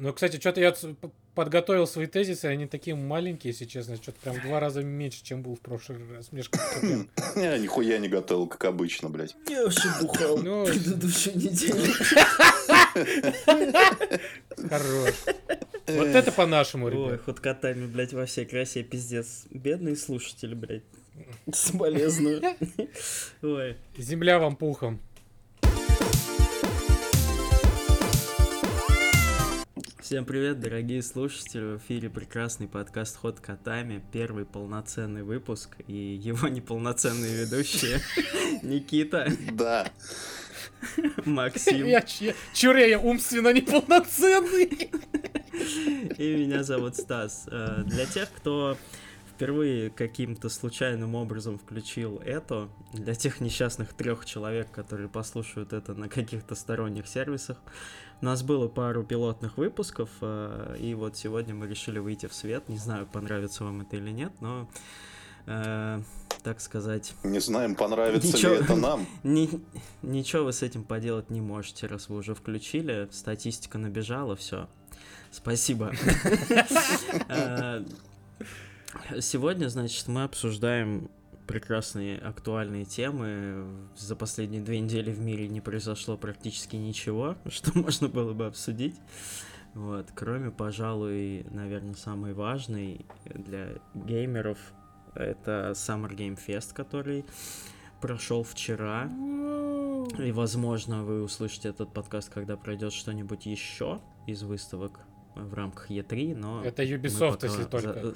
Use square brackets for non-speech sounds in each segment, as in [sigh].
Ну, кстати, что-то я подготовил свои тезисы, они такие маленькие, если честно, что-то прям в два раза меньше, чем был в прошлый раз. Мне [clears throat] Я нихуя не готовил, как обычно, блядь. Я вообще бухал Ну, [laughs] предыдущую неделю. [laughs] Хорош. Вот это по-нашему, Ой, ребят. ход котами, блядь, во всей красе, пиздец. Бедные слушатели, блядь. Соболезную. [laughs] Ой. Земля вам пухом. Всем привет, дорогие слушатели. В эфире прекрасный подкаст «Ход котами». Первый полноценный выпуск. И его [laughs] неполноценные ведущие [laughs] Никита, Да. [laughs] Максим Я, ч- чур я умственно неполноценный. и меня зовут Стас. Э, Для тех, кто впервые каким-то случайным образом включил это, для тех несчастных трех человек, которые послушают это на каких-то сторонних сервисах, у нас было пару пилотных выпусков, э, и вот сегодня мы решили выйти в свет. Не знаю, понравится вам это или нет, но, э, так сказать, Не знаем, понравится Ничего. ли это нам. [laughs] ни- ничего вы с этим поделать не можете, раз вы уже включили. Статистика набежала, все. Спасибо. [laughs] Э, Сегодня, значит, мы обсуждаем прекрасные актуальные темы. За последние две недели в мире не произошло практически ничего, [laughs] что можно было бы обсудить. Вот, кроме, пожалуй, наверное, самой важной для геймеров это Summer Game Fest, который прошел вчера. И, возможно, вы услышите этот подкаст, когда пройдет что-нибудь еще из выставок в рамках E3, но Это Ubisoft, если только. за-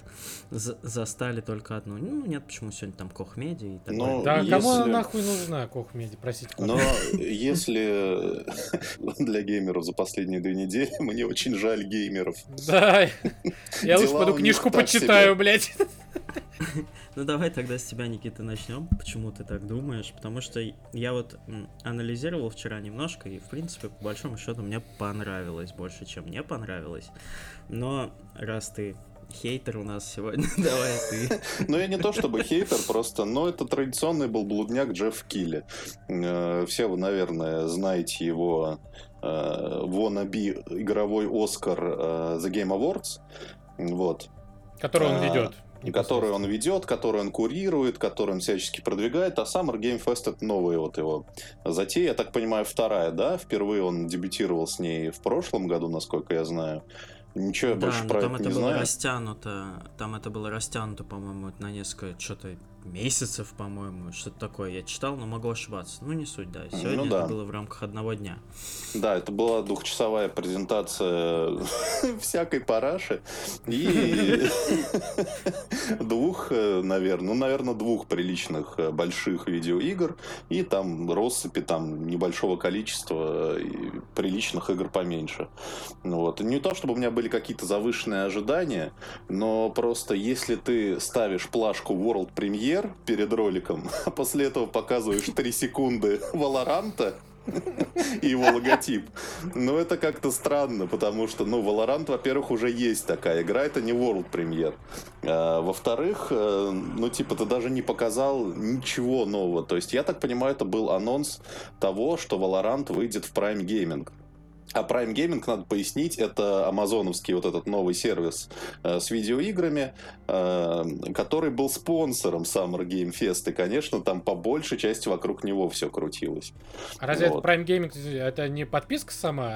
за- застали только одну. Ну, нет, почему сегодня там Кох Медиа и так Ну, далее. Да, если- кому она нахуй нужна, Кохмеди, простите. Но если [laughs] для геймеров за последние две недели, мне очень жаль геймеров. Да, я лучше пойду книжку почитаю, блядь. Ну давай тогда с тебя, Никита, начнем. Почему ты так думаешь? Потому что я вот анализировал вчера немножко, и в принципе, по большому счету, мне понравилось больше, чем мне понравилось. Но раз ты хейтер у нас сегодня, [laughs] давай ты. Но я не то чтобы хейтер, просто, но это традиционный был блудняк Джефф Килли. Э, Все вы, наверное, знаете его э, wannabe игровой Оскар э, The Game Awards. Вот. Который он А, ведет. Который он ведет, который он курирует, который он всячески продвигает, а Summer Game Fest это новая вот его затея, я так понимаю, вторая, да? Впервые он дебютировал с ней в прошлом году, насколько я знаю. Ничего я Да, больше про там это это не было знаю. растянуто, там это было растянуто, по-моему, на несколько, что-то месяцев, по-моему, что-то такое. Я читал, но могу ошибаться. Ну, не суть, да. Сегодня Ну да. это было в рамках одного дня. Да, это была двухчасовая презентация [laughs] всякой параши и [laughs] двух, э, наверное, ну, наверное, двух приличных э, больших видеоигр и там россыпи там небольшого количества э, приличных игр поменьше. Ну Вот. Не то, чтобы у меня были какие-то завышенные ожидания, но просто если ты ставишь плашку World Premiere перед роликом, [laughs] а после этого показываешь 3 секунды Валоранта, [laughs] и его логотип. Но это как-то странно, потому что, ну, Valorant, во-первых, уже есть такая игра, это не World Premiere. А, во-вторых, э, ну, типа, ты даже не показал ничего нового. То есть, я так понимаю, это был анонс того, что Valorant выйдет в Prime Gaming. А Prime Gaming, надо пояснить, это амазоновский вот этот новый сервис э, с видеоиграми, э, который был спонсором Summer Game Fest, и, конечно, там по большей части вокруг него все крутилось. А разве Вот. это Prime Gaming, это не подписка сама?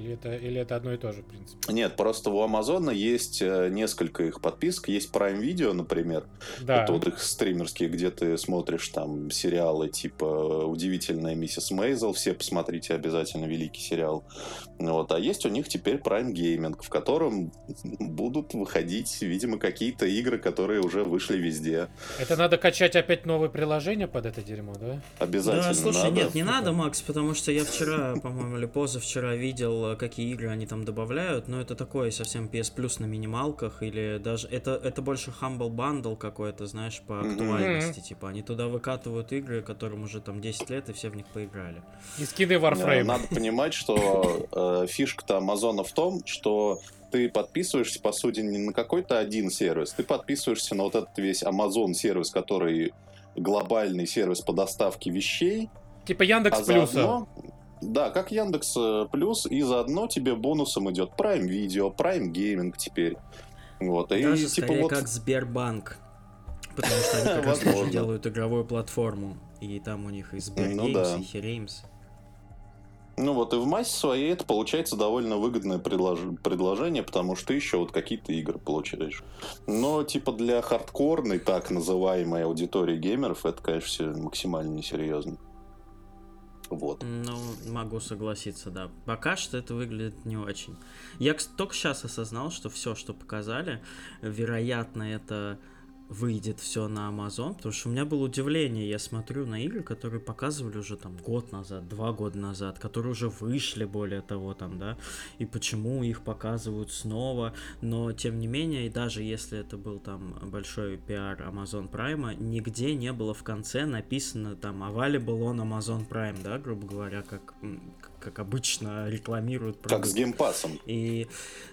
Или это, или это одно и то же, в принципе? Нет, просто у Амазона есть э, несколько их подписок. Есть Prime Video, например. Да. Это вот их стримерские, где ты смотришь там сериалы типа «Удивительная миссис Мейзел». Все посмотрите обязательно, великий сериал. Вот. А есть у них теперь Prime Gaming, в котором будут выходить, видимо, какие-то игры, которые уже вышли везде. Это надо качать опять новые приложения под это дерьмо, да? Обязательно Да, слушай, надо. нет, не надо, Макс, потому что я вчера, по-моему, или позавчера видел, э, какие игры они там добавляют, но это такое совсем PS Plus на минималках, или даже... Это, это больше Humble Bundle какой-то, знаешь, по актуальности, типа, они туда выкатывают игры, которым уже там 10 лет, и все в них поиграли. И скины Э, Warframe. Надо понимать, что э, фишка-то Амазона в том, что ты подписываешься, по сути, не на какой-то один сервис, ты подписываешься на вот этот весь Amazon сервис, который глобальный сервис по доставке вещей, Типа Яндекс а Плюса. заодно... Да, как Яндекс э, Плюс, и заодно тебе бонусом идет Prime Video, Prime Gaming теперь. Вот, и Даже типа скорее вот... как Сбербанк. Потому что они как [laughs] раз тоже делают игровую платформу. И там у них и Сбергеймс, Ну и Херемс. Ну вот и в массе своей это получается довольно выгодное предлож- предложение, потому что ты еще вот какие-то игры получаешь. Но типа для хардкорной, так называемой аудитории геймеров, это, конечно, максимально несерьезно. Вот. Ну, могу согласиться, да. Пока что это выглядит не очень. Я только сейчас осознал, что все, что показали, вероятно, это выйдет все на Amazon, потому что у меня было удивление, я смотрю на игры, которые показывали уже там год назад, два года назад, которые уже вышли, более того, там, да, и почему их показывают снова, но тем не менее, и даже если это был там большой пиар Amazon Prime, нигде не было в конце написано там available on Amazon Prime, да, грубо говоря, как, как обычно рекламируют Как продукт. с геймпасом. И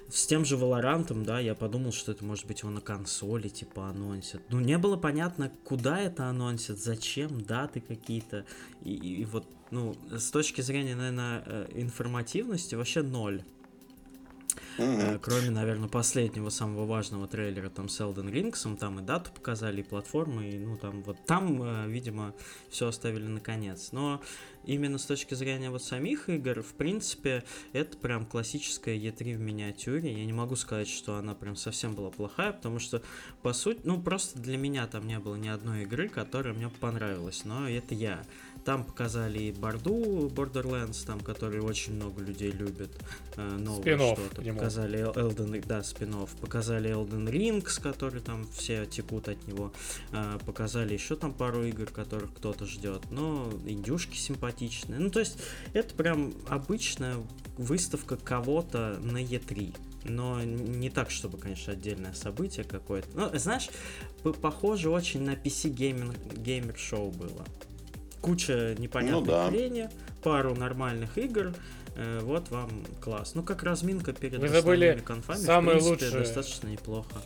с тем же Valorant, да, я подумал, что это может быть его на консоли, типа, анонсят. Ну, не было понятно, куда это анонсят, зачем, даты какие-то. И, и вот, ну, с точки зрения, наверное, э, информативности вообще ноль. Э, Кроме, наверное, последнего самого важного трейлера там с Elden Ring, там и дату показали, и платформы, и ну там вот там, э, видимо, все оставили наконец. Но именно с точки зрения вот самих игр, в принципе, это прям классическая E3 в миниатюре. Я не могу сказать, что она прям совсем была плохая, потому что, по сути, ну просто для меня там не было ни одной игры, которая мне понравилась, но это я. Там показали и Борду, Borderlands, там, который очень много людей любит. э, новое что-то. Показали Elden да, спин Показали Elden Ring, с который там все текут от него. Э, Показали еще там пару игр, которых кто-то ждет. Но индюшки симпатичные. Ну, то есть, это прям обычная выставка кого-то на E3. Но не так, чтобы, конечно, отдельное событие какое-то. Ну, знаешь, похоже очень на PC геймер, геймер шоу было. Куча непонятной Ну да. хрени, пару нормальных игр. э, вот вам класс. Ну, как разминка перед Вы забыли основными конфами, самое в принципе, лучшее. достаточно неплохо.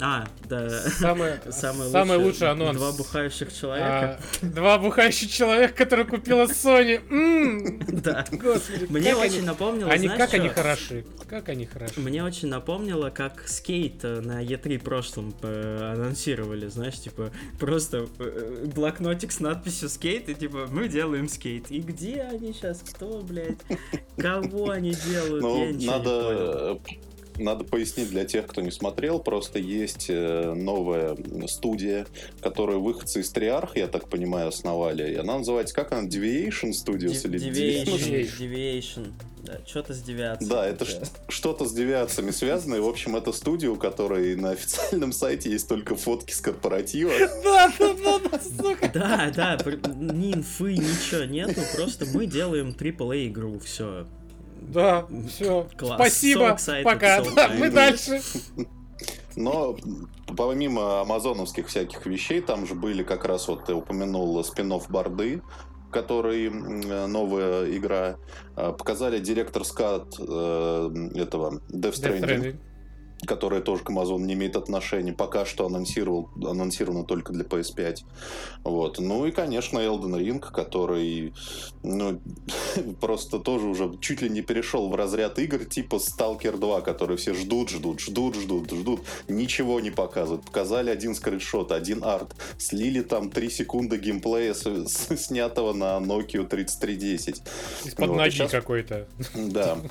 А, да. Самый, Самый, самый лучший анонс. Два бухающих человека. А, два бухающих человека, которые купила Sony. М, Да. Господи, Мне очень они- напомнило, Они, знаешь, как они хороши. Как они хороши. Мне очень напомнило, как скейт э, на E3 прошлом э, анонсировали, знаешь, типа, просто э, блокнотик с надписью скейт, и типа, мы делаем скейт. И где они сейчас? Кто, блядь? Кого они делают? Ну, надо, надо пояснить для тех, кто не смотрел. Просто есть э, новая студия, которую выходцы из Триарх, я так понимаю, основали. И она называется, как она, Deviation Studios или Deviation, Deviation. Да, что-то с девиацией. Да, это что-то с девиациями связано. И, в общем, это студия, у которой на официальном сайте есть только фотки с корпоратива. [laughs] Да, да, да, сука. Да, да, ни инфы, ничего нету, просто мы делаем AAA игру, все. Да, все. Класс. Спасибо. So excited, Пока. so Да, мы дальше. Но помимо амазоновских всяких вещей, там же были как раз, вот ты упомянул спин Борды, который новая игра. Э, Показали директор скат этого Death Death Stranding, Stranding. Которая тоже к Amazon не имеет отношения. Пока что анонсировал, анонсировано только для PS5. Вот. Ну и, конечно, Elden Ring, который ну, [laughs] просто тоже уже чуть ли не перешел в разряд игр типа Stalker 2, которые все ждут, ждут, ждут, ждут, ждут. Ничего не показывают. Показали один скриншот, один арт. Слили там 3 секунды геймплея, с- с- снятого на Nokia 3310. Из-под Вот, и ноги щас- какой-то. Да. [laughs]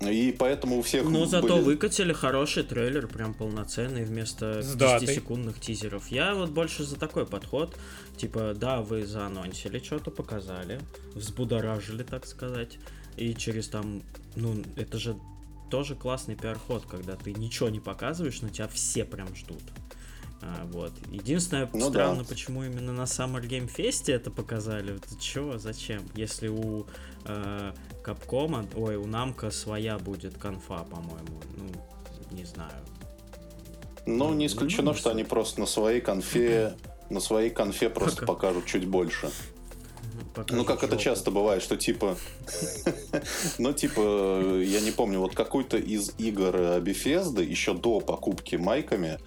И поэтому у всех Но зато были- выкатили хороший трейлер, прям полноценный, вместо С датой. 10-секундных тизеров. Я вот больше за такой подход. Типа, да, вы заанонсили, что-то показали, взбудоражили, так сказать. И через там, ну, это же тоже классный пиар-ход, когда ты ничего не показываешь, но тебя все прям ждут. А, вот. Единственное, Ну странно, да. почему именно на Summer Game Fest это показали. Это чего, зачем? Если у э, Капкома, ой, у Намка своя будет конфа, по-моему. Ну, не знаю. Ну, не исключено, Ну, что они просто на своей конфе, на своей конфе просто Пока. покажут чуть больше. Покажут Ну, как это часто бывает, что типа... [laughs] Ну, типа, я не помню, вот какой-то из игр Bethesda еще до покупки майками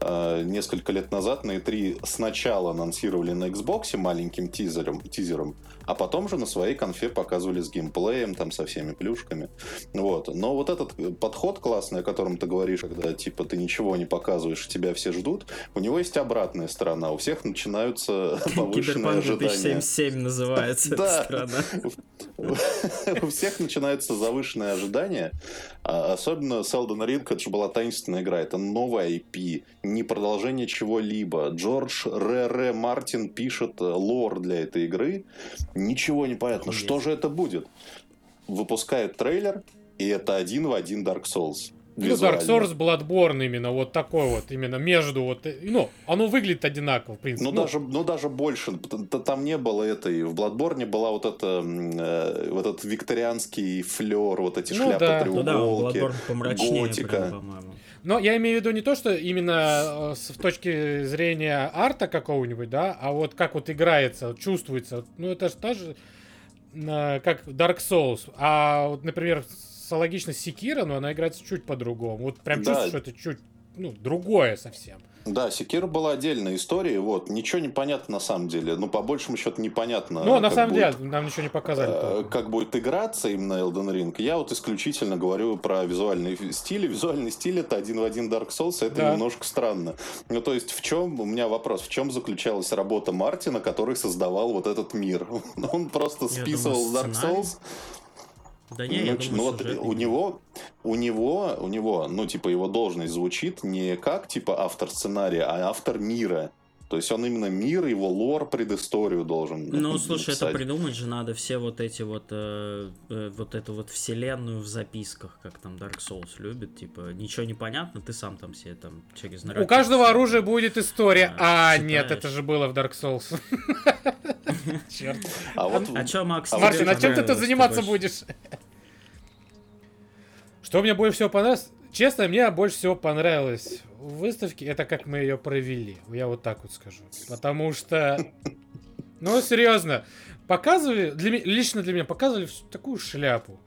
э, несколько лет назад на E3 сначала анонсировали на Xbox маленьким тизером, тизером, а потом же на своей конфе показывали с геймплеем, там, со всеми плюшками. Вот. Но вот этот э, подход классный, о котором ты говоришь, когда, типа, ты ничего не показываешь, тебя все ждут, у него есть обратная сторона. У всех начинаются [laughs] повышенные ожидания. 2077 называется Да. [laughs] У всех начинаются завышенные ожидания. А Особенно с Elden Ring, это же была таинственная игра. Это новая IP, не продолжение чего-либо. Джордж Р. Р. Мартин пишет э, лор для этой игры. Ничего не понятно, Охуеть. что же это будет. Выпускает трейлер, и это один в один Dark Souls. Ну. Dark Souls, Bloodborne именно вот такой вот, именно между вот, ну, оно выглядит одинаково, в принципе. Ну, даже, ну, даже больше. Там не было этой. В Бладборне была вот эта, м, э, вот этот викторианский флер, вот эти Ну да. шляпы Ну да, треуголки. Bloodborne помрачнее, готика. прям, по-моему. Но я имею в виду не то, что именно э, с точки зрения арта какого-нибудь, да, а вот как вот играется, чувствуется. Ну, это же тоже э, как Dark Souls. А вот, например, аналогично Секира, но она играется чуть по-другому. Вот прям Да. чувствуешь, что это чуть, ну, другое совсем. Да, Секира была отдельная история, вот, ничего не понятно на самом деле, ну, по большему счету непонятно. Ну, на как самом будет, деле, нам ничего не показали. э. Как будет играться именно Elden Ring, я вот исключительно говорю про визуальный стиль. Визуальный стиль это один в один Dark Souls, это Да. немножко странно. Ну, то есть, в чем, у меня вопрос, в чем заключалась работа Мартина, который создавал вот этот мир? [laughs] Он просто списывал думаю, Dark сценарий. Souls, Да не, ну, я ч- думаю, ну вот у него, у него, у него, ну типа его должность звучит не как типа автор сценария, а автор мира. То есть он именно мир, его лор, предысторию должен. Ну, слушай, это придумать же надо все вот эти вот, э, э, вот эту вот вселенную в записках, как там Dark Souls любит, типа, ничего не понятно, ты сам там себе там через У каждого оружия будет история. А, А, читаешь. нет, это же было в Dark Souls. [laughs] Черт. А вот А чё, Макс, А Мартин, а чем ты тут заниматься будешь? Что мне больше всего понравилось? Честно, мне больше всего понравилось в выставке, это как мы ее провели. Я вот так вот скажу. Потому что, ну, серьезно, показывали, для лично для меня показывали такую шляпу.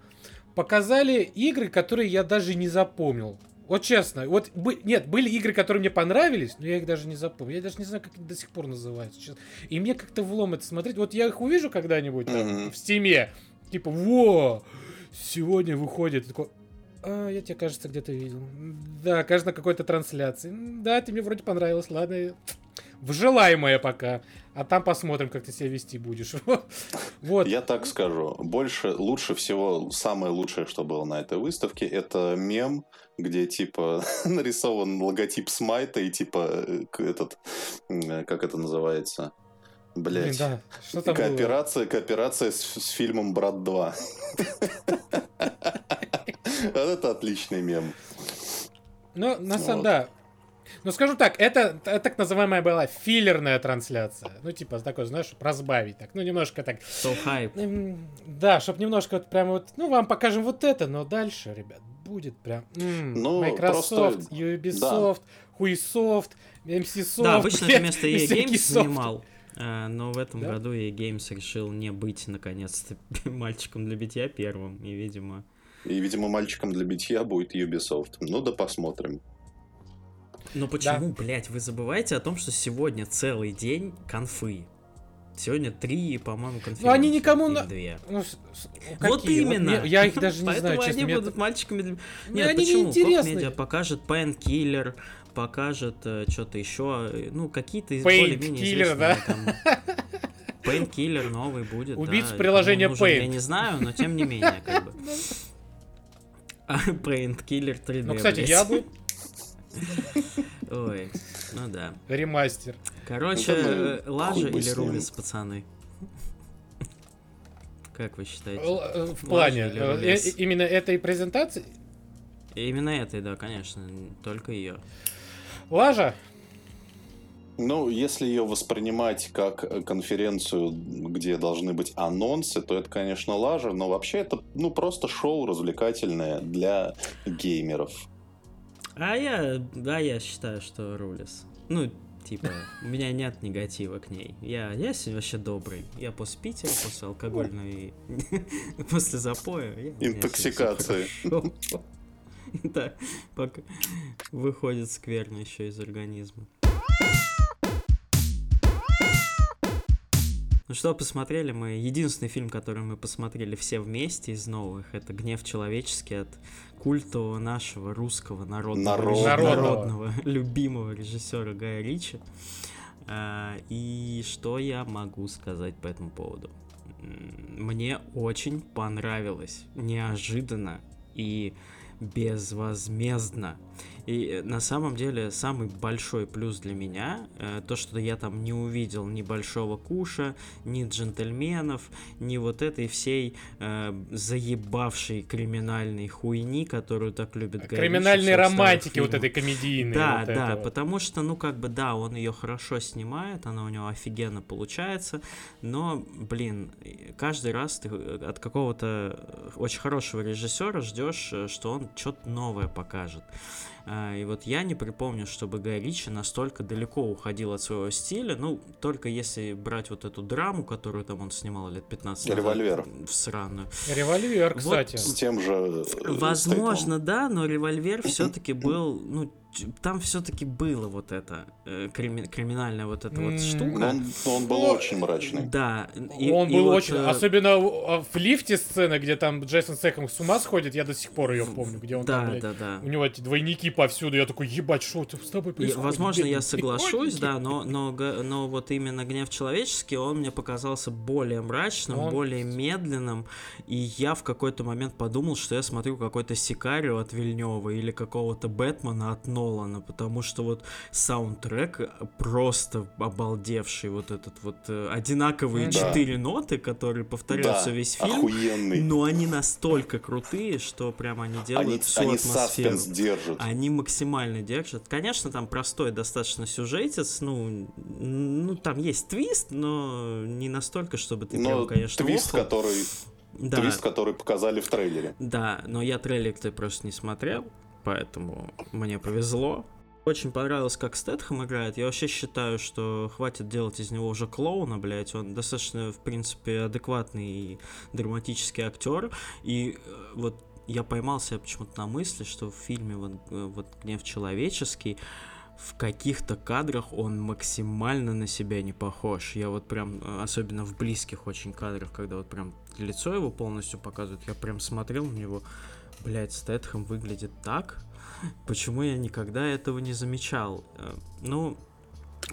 Показали игры, которые я даже не запомнил. Вот честно, вот бы- нет, были игры, которые мне понравились, но я их даже не запомнил. Я даже не знаю, как они до сих пор называются. честно. И мне как-то влом это смотреть. Вот я их увижу когда-нибудь там, Мгм. в стиме, типа, во, сегодня выходит. Такой, а, я тебя, кажется, где-то видел. Да, кажется, на какой-то трансляции. Да, ты мне вроде понравилось, ладно. В желаемое пока. А там посмотрим, как ты себя вести будешь. [laughs] Вот. я так скажу, больше, лучше всего, самое лучшее, что было на этой выставке, это мем, где типа [laughs] нарисован логотип Смайта и типа этот, как это называется, Блять. да. Что там было? Кооперация, кооперация с, с фильмом Брат 2. [laughs] Вот Это отличный мем. Ну, на самом, Вот. да. Ну, скажу так, это т- так называемая была филлерная трансляция. Ну, типа, такой, знаешь, разбавить так. Ну, немножко так. So hype. Да, чтобы немножко вот прям вот, ну, вам покажем вот это, но дальше, ребят, будет прям м, Ну, Microsoft, просто- Ubisoft, Huisoft, MC Soft. Да, обычно блядь, это место [laughs] EA Games занимал. а, Но в этом Да? году EA Games решил не быть, наконец-то, [laughs] мальчиком для битья первым. И, видимо... И, видимо, мальчиком для битья будет Ubisoft. Ну да посмотрим. Ну почему, блядь, вы забываете о том, что сегодня целый день конфы? Сегодня три, по-моему, конференции. Ну, они никому на- две. Ну, с- с- Вот какие? именно. мне- я их даже не [laughs] знаю, Поэтому честно. они мне будут мальчиками для... Мне Нет, они почему? неинтересны. Медиа покажет Painkiller, покажет что-то еще, э, ну, какие-то из более-менее известные да? Painkiller новый будет, Убийца да, приложения Paint. Я не знаю, но тем не менее, как бы. [laughs] [laughs] Painkiller 3D, Ну, кстати, блядь. я бы Ой, ну да. ремастер. Короче, э, лажа или с ним. рулис, пацаны? Как вы считаете? Э, В плане э, именно этой презентации. Именно этой, да, конечно, только ее. Лажа, Ну, если ее воспринимать как э, конференцию, где должны быть анонсы, то это, конечно, лажа, но вообще это, ну, просто шоу развлекательное для геймеров. А я, да, я считаю, что рулис. Ну, Типа, [laughs] у меня нет негатива к ней. Я, я сегодня вообще добрый. Я после Питера, после алкогольной... [laughs] после запоя. Интоксикации. [laughs] Да, пока выходит скверно еще из организма. Ну что, посмотрели мы. Единственный фильм, который мы посмотрели все вместе из новых, это «Гнев человеческий» от культового нашего русского народного, Народного. реж- Народного. [laughs] любимого режиссера Гая Ричи. А, И что я могу сказать по этому поводу? Мне очень понравилось, неожиданно и безвозмездно. И э, на самом деле самый большой плюс для меня э, то, что я там не увидел ни большого куша, ни джентльменов, ни вот этой всей э, заебавшей криминальной хуйни, которую так любит Гай Криминальной романтики вот этой комедийной. Да, вот да, это вот. потому что, ну, как бы, да, он ее хорошо снимает, она у него офигенно получается, но, блин, каждый раз ты э, от какого-то э, очень хорошего режиссера ждешь, что он что-то новое покажет. А, И вот я не припомню, чтобы Гай Ричи настолько далеко уходил от своего стиля, ну, только если брать вот эту драму, которую там он снимал лет 15 назад. «Револьвер». В сраную. Револьвер, Вот кстати. С тем же... э, Возможно, да, но револьвер [clears throat] все-таки был, ну, там все-таки было вот это э, крими- криминальная вот эта вот штука. Он, он был Ну, очень мрачный. Да. и- он и был вот, очень... э, Особенно в в лифте сцена, где там Джейсон Сэком с ума сходит, я до сих пор ее помню, где он там, Да, блядь, да, да. У него эти двойники повсюду, я такой, ебать, что это с тобой И, происходит? возможно, я соглашусь, охотники?» да, но, [laughs] но, но вот именно гнев человеческий, он мне показался более мрачным, Он- более медленным, и я в какой-то момент подумал, что я смотрю какой-то Сикарио от Вильнева или какого-то Бэтмена от Нолана, потому что вот саундтрек просто обалдевший, вот этот вот э, одинаковые Да. четыре ноты, которые повторяются Да, весь фильм, охуенный. но они настолько крутые, что прям они делают Они, всю они атмосферу. держат. Они максимально держат. Конечно, там простой достаточно сюжетец, ну, ну там есть твист, но не настолько, чтобы ты Но прям, конечно, твист, охал. который, Да, твист, который показали в трейлере. да, но я трейлер-то просто не смотрел, поэтому мне повезло. Очень понравилось, как Стэтхэм играет. Я вообще считаю, что хватит делать из него уже клоуна, блядь. Он достаточно, в принципе, адекватный и драматический актер. И э, вот я поймал себя почему-то на мысли, что в фильме вот, э, вот «Гнев человеческий» в каких-то кадрах он максимально на себя не похож. Я вот прям, э, особенно в близких очень кадрах, когда вот прям лицо его полностью показывают, я прям смотрел на него, блядь, Стэтхэм выглядит так, почему я никогда этого не замечал? Э, Ну,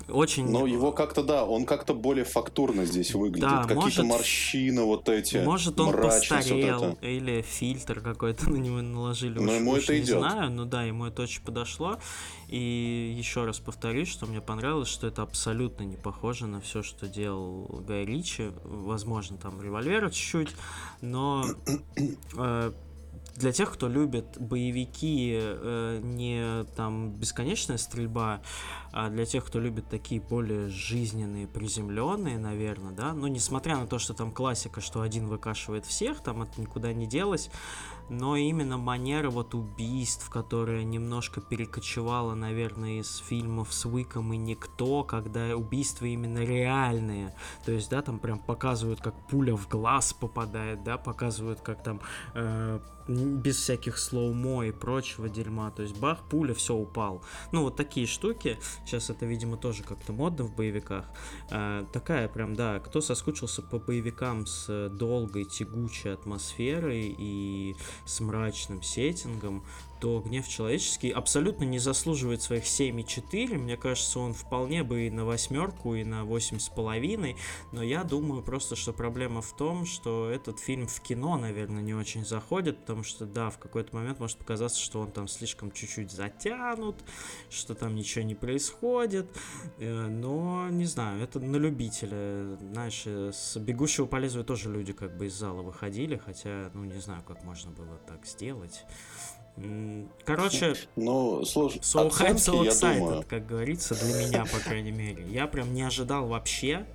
очень... Но его как-то, да, он как-то более фактурно здесь выглядит. Да, Какие-то может- морщины вот эти, Может, он вот постарел, это. или фильтр какой-то [laughs] на него наложили, Но уж- ему уж это не идет. знаю, но да, ему это очень подошло. И еще раз повторюсь, что мне понравилось, что это абсолютно не похоже на все, что делал Гай Ричи. Возможно, там револьвера чуть-чуть, но э, для тех, кто любит боевики, э, не там бесконечная стрельба, а для тех, кто любит такие более жизненные, приземленные, наверное, да, ну, несмотря на то, что там классика, что один выкашивает всех, там это никуда не делось, но именно манера вот убийств, которая немножко перекочевала, наверное, из фильмов с Уиком и Никто, когда убийства именно реальные, то есть, да, там прям показывают, как пуля в глаз попадает, да, показывают, как там э, без всяких слоумо и прочего дерьма, то есть бах, пуля, все, упал. Ну, вот такие штуки, сейчас это, видимо, тоже как-то модно в боевиках. Э, такая прям, да, кто соскучился по боевикам с долгой, тягучей атмосферой и с мрачным сеттингом, то «Гнев человеческий» абсолютно не заслуживает своих 7,4. Мне кажется, он вполне бы и на восьмерку, и на 8,5. Но я думаю просто, что проблема в том, что этот фильм в кино, наверное, не очень заходит, потому что, да, в какой-то момент может показаться, что он там слишком чуть-чуть затянут, что там ничего не происходит. Э, Но, не знаю, это на любителя. Знаешь, э, с «Бегущего по лезвию» тоже люди как бы из зала выходили, хотя, ну, не знаю, как можно было так сделать. Короче, Ну, слушай, So hype, so excited, думаю, как говорится, для меня, по крайней мере. Я прям не ожидал вообще.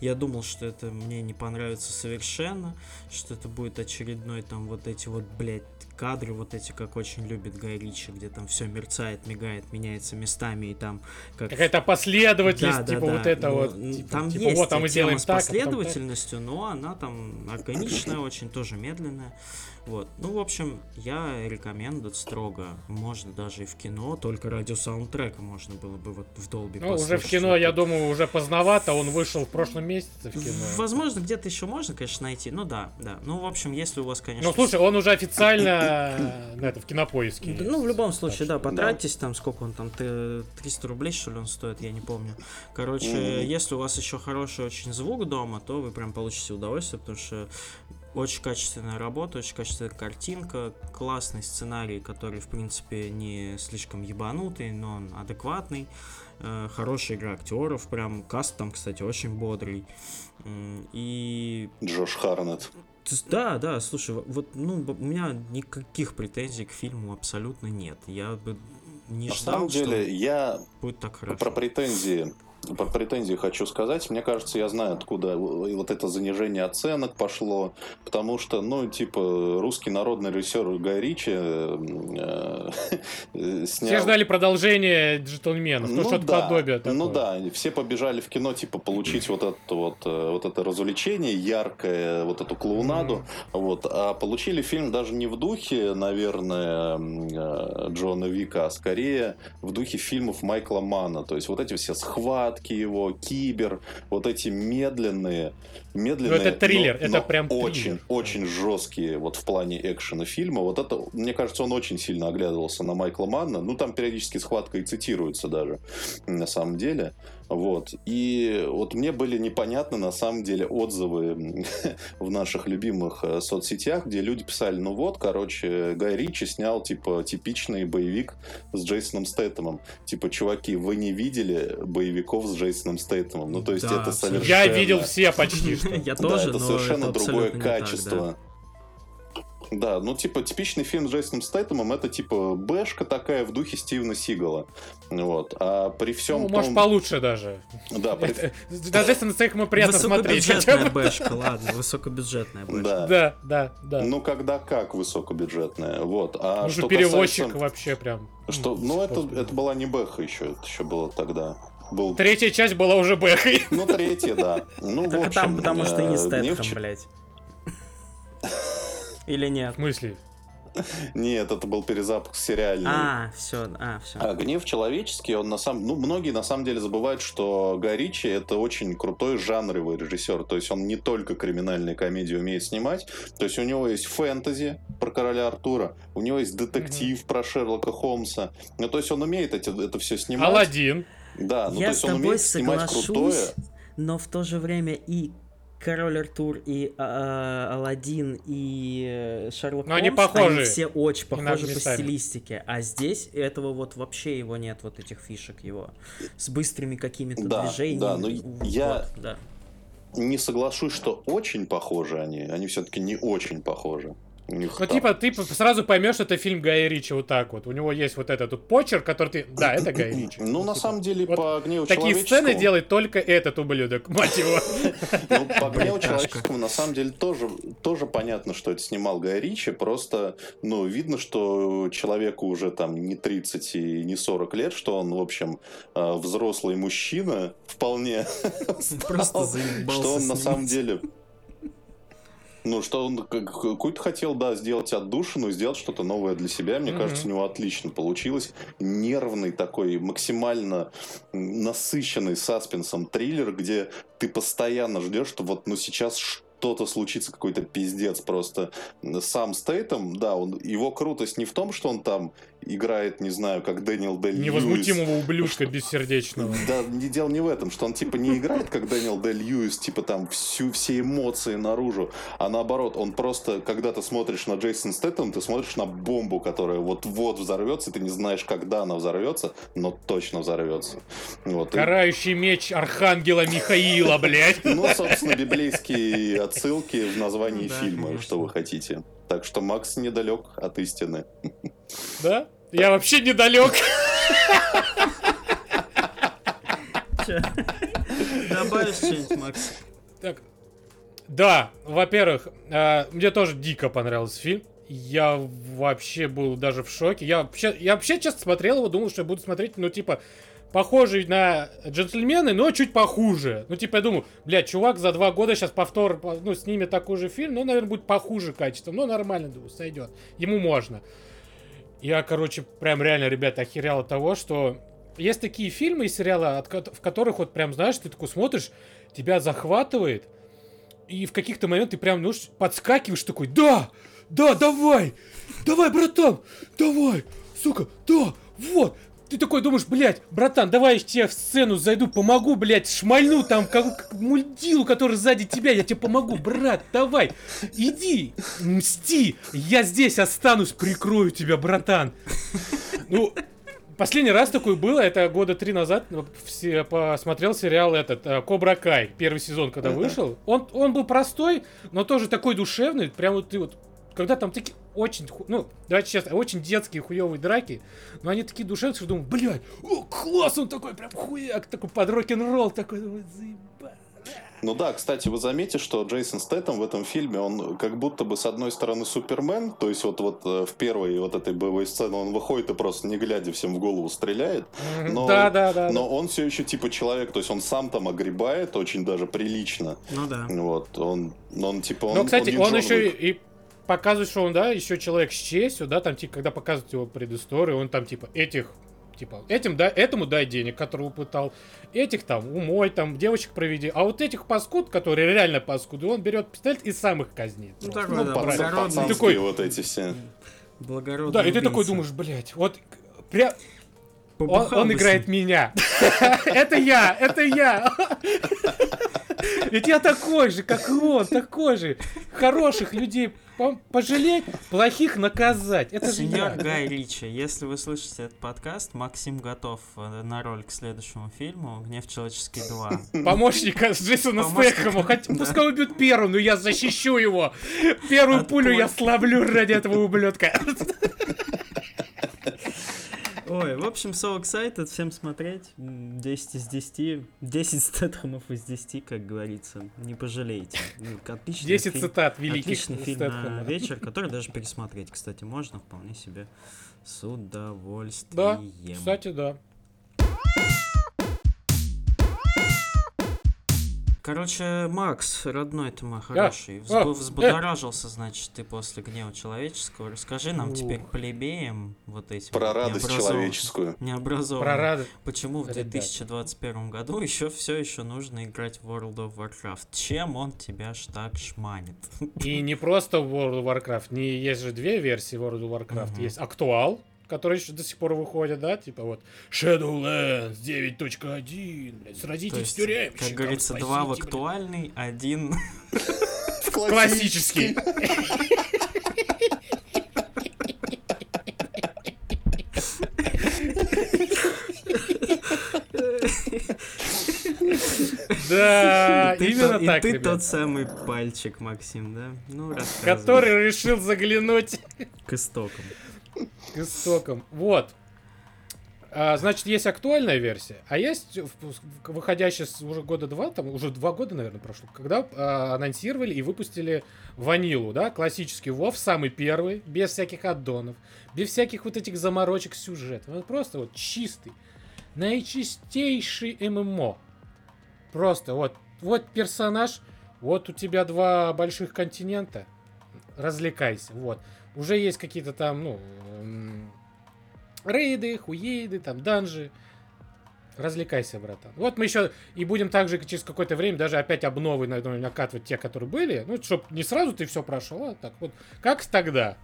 Я думал, что это мне не понравится совершенно, что это будет очередной там вот эти вот, блядь, кадры вот эти, как очень любит Гай Ричи, где там все мерцает, мигает, меняется местами, и там как... Какая-то последовательность, да, типа да, вот да. это ну, вот. Типа, там типа, есть вот, там мы сделаем с так, последовательностью, а потом... но она там органичная, очень тоже медленная. Вот. Ну, в общем, я рекомендую строго. Можно даже и в кино, только ради саундтрека можно было бы вот в Долби Ну, уже в кино, я думаю, уже поздновато. Он вышел в прошлом месяце в кино. Возможно, где-то еще можно, конечно, найти. Ну да, да. Ну, в общем, если у вас, конечно... Ну, слушай, он уже официально [coughs] на это, в кинопоиске. Ну, в любом случае, да, потратьтесь там, сколько он там, 300 рублей, что ли, он стоит, я не помню. Короче, если у вас еще хороший очень звук дома, то вы прям получите удовольствие, потому что очень качественная работа, очень качественная картинка, классный сценарий, который, в принципе, не слишком ебанутый, но он адекватный. Э, хорошая игра актеров, прям каст там, кстати, очень бодрый. И... Джош Харнет. Да, да, слушай, вот, ну, у меня никаких претензий к фильму абсолютно нет. Я бы не На ждал, самом деле, что я будет так хорошо. про претензии по претензии хочу сказать, мне кажется, я знаю, откуда вот это занижение оценок пошло, потому что, ну, типа, русский народный режиссер Гай Ричи э, [laughs] снял... Все ждали продолжения джентльменов, ну, ну что-то да, подобие такое. Ну да, все побежали в кино, типа, получить вот это вот, э, вот это развлечение, яркое, вот эту клоунаду, mm-hmm. вот, а получили фильм даже не в духе, наверное, э, Джона Вика, а скорее в духе фильмов Майкла Мана, то есть вот эти все схваты, схватки его, кибер, вот эти медленные, медленные. Ну, это триллер, но, это но прям очень, триллер. очень жесткие вот в плане экшена фильма. Вот это, мне кажется, он очень сильно оглядывался на Майкла Манна. Ну, там периодически схватка и цитируется даже, на самом деле. Вот. И вот мне были непонятны на самом деле отзывы [laughs] в наших любимых э, соцсетях, где люди писали, ну вот, короче, Гай Ричи снял типа типичный боевик с Джейсоном Стейтемом. Типа, чуваки, вы не видели боевиков с Джейсоном Стейтемом? Ну, то есть да, это совершенно... Я видел все [laughs] почти что. Я тоже, Да, это совершенно другое качество. Да, ну типа типичный фильм с Джейсоном Стейтемом это типа бэшка такая в духе Стивена Сигала. Вот. А при всем Ну, том... может, получше даже. Да, при... На Джейсона Стейтема приятно смотреть. Высокобюджетная бэшка, ладно, высокобюджетная бэшка. Да. да, да, да. Ну, когда как высокобюджетная. Вот. А ну, что перевозчик касается... вообще прям. Что... Ну, это, это была не бэха еще, это еще было тогда. Был... Третья часть была уже бэхой. Ну, третья, да. Ну, так в общем, там, потому что и не Стэтхэм, блядь. Или нет? В смысле? Нет, это был перезапуск сериальный. А, все, а, все. А гнев человеческий, он на самом... Ну, многие на самом деле забывают, что Гай это очень крутой жанровый режиссер. То есть он не только криминальные комедии умеет снимать. То есть у него есть фэнтези про короля Артура, у него есть детектив mm-hmm. про Шерлока Холмса. Ну, то есть он умеет эти, это все снимать. Алладин. Да, ну Я то есть он умеет снимать крутое. Но в то же время и Король Артур и а, Алладин и э, Шерлок Но Холмс, они похожи. Они все очень похожи по стилистике. А здесь этого вот вообще его нет, вот этих фишек его. С быстрыми какими-то да, движениями. Да, но вот, я да. не соглашусь, что очень похожи они. Они все-таки не очень похожи. Ну, там... типа, ты сразу поймешь, что это фильм Гая Ричи вот так вот. У него есть вот этот тут почерк, который ты... Да, это Гай Ричи. Ну, на типа, самом деле, по гневу Такие сцены делает только этот ублюдок, [laughs] мать его. Ну, по гневу человеческому, на самом деле, тоже, тоже понятно, что это снимал Гай Ричи. Просто, ну, видно, что человеку уже там не 30 и не 40 лет, что он, в общем, э, взрослый мужчина вполне. Просто [laughs] Что он на самом деле ну, что он какой-то хотел, да, сделать отдушину, сделать что-то новое для себя. Мне mm-hmm. кажется, у него отлично получилось. Нервный такой, максимально насыщенный саспенсом триллер, где ты постоянно ждешь, что вот, ну, сейчас что-то случится, какой-то пиздец просто. Сам Стейтом, да, он, его крутость не в том, что он там играет, не знаю, как Дэниел Дель Невозмутимого Льюис, ублюдка бессердечного. Да, не дело не в этом, что он типа не играет, как Дэниел Дель Льюис, типа там всю, все эмоции наружу, а наоборот, он просто, когда ты смотришь на Джейсон Стэттем, ты смотришь на бомбу, которая вот-вот взорвется, ты не знаешь, когда она взорвется, но точно взорвется. Вот, Карающий и... меч Архангела Михаила, блядь. Ну, собственно, библейские отсылки в названии фильма, что вы хотите. Так что Макс недалек от истины. Да? Я вообще недалек. Добавишь что-нибудь, Макс? Так, да, во-первых, э, мне тоже дико понравился фильм. я вообще был даже в шоке. Я вообще, я вообще часто смотрел его, думал, что я буду смотреть, ну, типа, похожий на джентльмены, но чуть похуже. Ну, типа, я думаю, блядь, чувак за два года сейчас повтор, ну, снимет такой же фильм, ну, наверное, будет похуже качеством. Ну, нормально, думаю, сойдет. Ему можно. Я, короче, прям реально, ребята, охерял от того, что есть такие фильмы и сериалы, в которых вот прям, знаешь, ты такой смотришь, тебя захватывает, и в каких-то моментах ты прям, ну, подскакиваешь такой, да, да, давай, давай, братан, давай, сука, да, вот, ты такой думаешь, блядь, братан, давай я тебе в сцену зайду, помогу, блядь, шмальну там как, как мульдилу, который сзади тебя, я тебе помогу, брат, давай, иди, мсти, я здесь останусь, прикрою тебя, братан. Ну, Последний раз такое было, это года три назад, все, посмотрел сериал этот, э, Кобра Кай, первый сезон, когда вышел. Он, он был простой, но тоже такой душевный, прям вот ты вот когда там такие очень, ну, давайте честно, очень детские хуевые драки, но они такие душевные, что думаю, блядь, о, класс, он такой прям хуяк, такой под рок-н-ролл, такой, заебать. Ну да, кстати, вы заметите, что Джейсон Стэттем в этом фильме, он как будто бы с одной стороны Супермен, то есть вот, вот э, в первой вот этой боевой сцене он выходит и просто не глядя всем в голову стреляет, но, да, да, да, но он все еще типа человек, то есть он сам там огребает очень даже прилично. Ну да. Вот, он, он типа... Он, ну, кстати, он, он еще и показывает, что он, да, еще человек с честью, да, там, типа, когда показывают его предысторию, он там, типа, этих, типа, этим, да, этому дай денег, которого пытал, этих там, умой, там, девочек проведи, а вот этих паскуд, которые реально паскуды, он берет пистолет и сам их казнит. Ну, такой, ну, да, благородный. Такой, вот эти все. Благородный Да, и ты такой думаешь, блядь, вот, прям, он, он играет меня. [laughs] это я, это я. [laughs] Ведь я такой же, как он, такой же. Хороших людей пожалеть, плохих наказать. Это же Сеньор Гай Ричи, если вы слышите этот подкаст, Максим готов э, на роль к следующему фильму «Гнев человеческий 2». Помощника с Джейсона Стэтхэма. Хотя пускай убьют первым, но я защищу его. Первую пулю я славлю ради этого ублюдка. Ой, в общем, so excited, всем смотреть. 10 из 10. 10 стэтхэмов из 10, как говорится. Не пожалеете. Ну, отличный 10 фильм, цитат великих Отличный фильм на вечер, который даже пересмотреть, кстати, можно вполне себе с удовольствием. Да, кстати, да. Короче, Макс, родной ты мой хороший, взб... а, взбудоражился, значит, ты после гнева человеческого. Расскажи нам Ух. теперь плебеем вот этим. Про радость человеческую. Необразованным. Про радость. Почему в 2021 году еще все еще нужно играть в World of Warcraft? Чем он тебя ж так шманит? И не просто в World of Warcraft, не есть же две версии World of Warcraft. Угу. Есть актуал, которые еще до сих пор выходят, да, типа вот Shadowlands 9.1, блядь, сразитесь с тюремщиком. Как говорится, два в актуальный, один [laughs] в классический. [laughs] Да, именно так, И ты тот самый пальчик, Максим, да? Ну, Который решил заглянуть к истокам к истокам. Вот. А, значит, есть актуальная версия, а есть выходящая с уже года два, там уже два года, наверное, прошло, когда а, анонсировали и выпустили ванилу, да, классический WoW, самый первый, без всяких аддонов, без всяких вот этих заморочек сюжета. Вот просто вот чистый, наичистейший ММО. Просто вот, вот персонаж, вот у тебя два больших континента, развлекайся, вот. Уже есть какие-то там, ну, рейды, хуейды, там, данжи. Развлекайся, братан. Вот мы еще и будем также через какое-то время даже опять обновы наверное, накатывать те, которые были. Ну, чтобы не сразу ты все прошел, а так вот. Как тогда?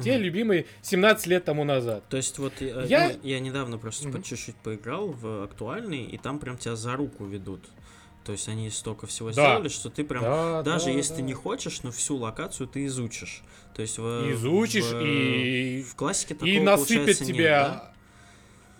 Те угу. любимые 17 лет тому назад. То есть вот я, я... Ну, я недавно просто по чуть-чуть поиграл в актуальный, и там прям тебя за руку ведут. То есть они столько всего да. сделали, что ты прям, да, даже да, если да. ты не хочешь, но всю локацию ты изучишь. То есть в, изучишь в, и в классике такого и насыпет тебя. Нет, да?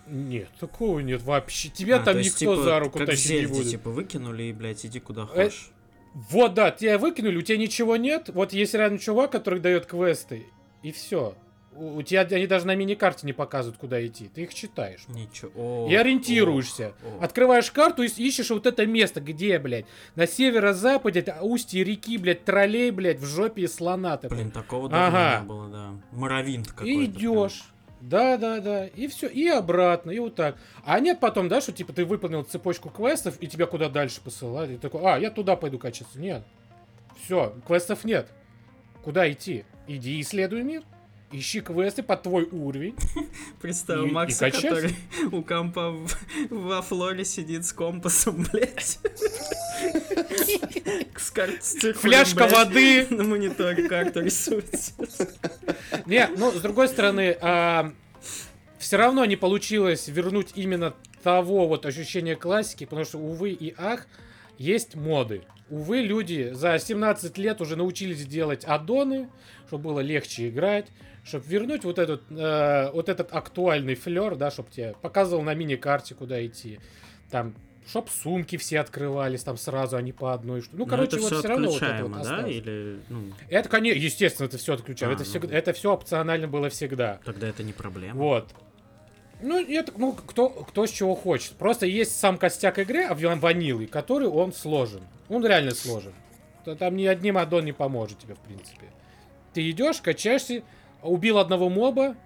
Нет, такого нет вообще. Тебя а, там никто есть, типа, за руку как тащить Зельде, не будет. типа выкинули и, блядь, иди куда э, хочешь. Вот, да, тебя выкинули, у тебя ничего нет. Вот есть рядом чувак, который дает квесты, и все. У у тебя они даже на миникарте не показывают, куда идти. Ты их читаешь. Ничего. И ориентируешься. о, о. Открываешь карту и ищешь вот это место, где, блядь, на северо-западе, устье реки, блядь, троллей, блядь, в жопе слона такой. Блин, такого давно Ага. не было, да. Моровинт какой-то. И идешь. Да, да, да. И все. И обратно, и вот так. А нет потом, да, что типа ты выполнил цепочку квестов, и тебя куда дальше посылают. И такой, а, я туда пойду качаться. Нет. Все, квестов нет. Куда идти? Иди исследуй мир. Ищи квесты под твой уровень. [laughs] Представь, Макса, который у компа во флоре сидит с компасом, [laughs] блядь. С Фляжка воды. На мониторе карту рисует. Не, ну, с другой стороны, все равно не получилось вернуть именно того вот ощущения классики, потому что, увы и ах, есть моды. Увы, люди за 17 лет уже научились делать аддоны, чтобы было легче играть, чтобы вернуть вот этот, э, вот этот актуальный флер, да, чтобы тебе показывал на мини-карте, куда идти. Там, чтоб сумки все открывались там сразу, а не по одной штуке. Ну, Но короче, это вот все все равно вот это вот да? Или, ну, Это, конечно, естественно, это все отключаем. А, это, ну. всегда, это все опционально было всегда. тогда это не проблема. Вот. Ну, это, ну, кто, кто с чего хочет. Просто есть сам костяк игры, а ванилы, который он сложен. Он реально сложен. Там ни одним аддон не поможет тебе, в принципе. Ты идешь, качаешься, убил одного моба,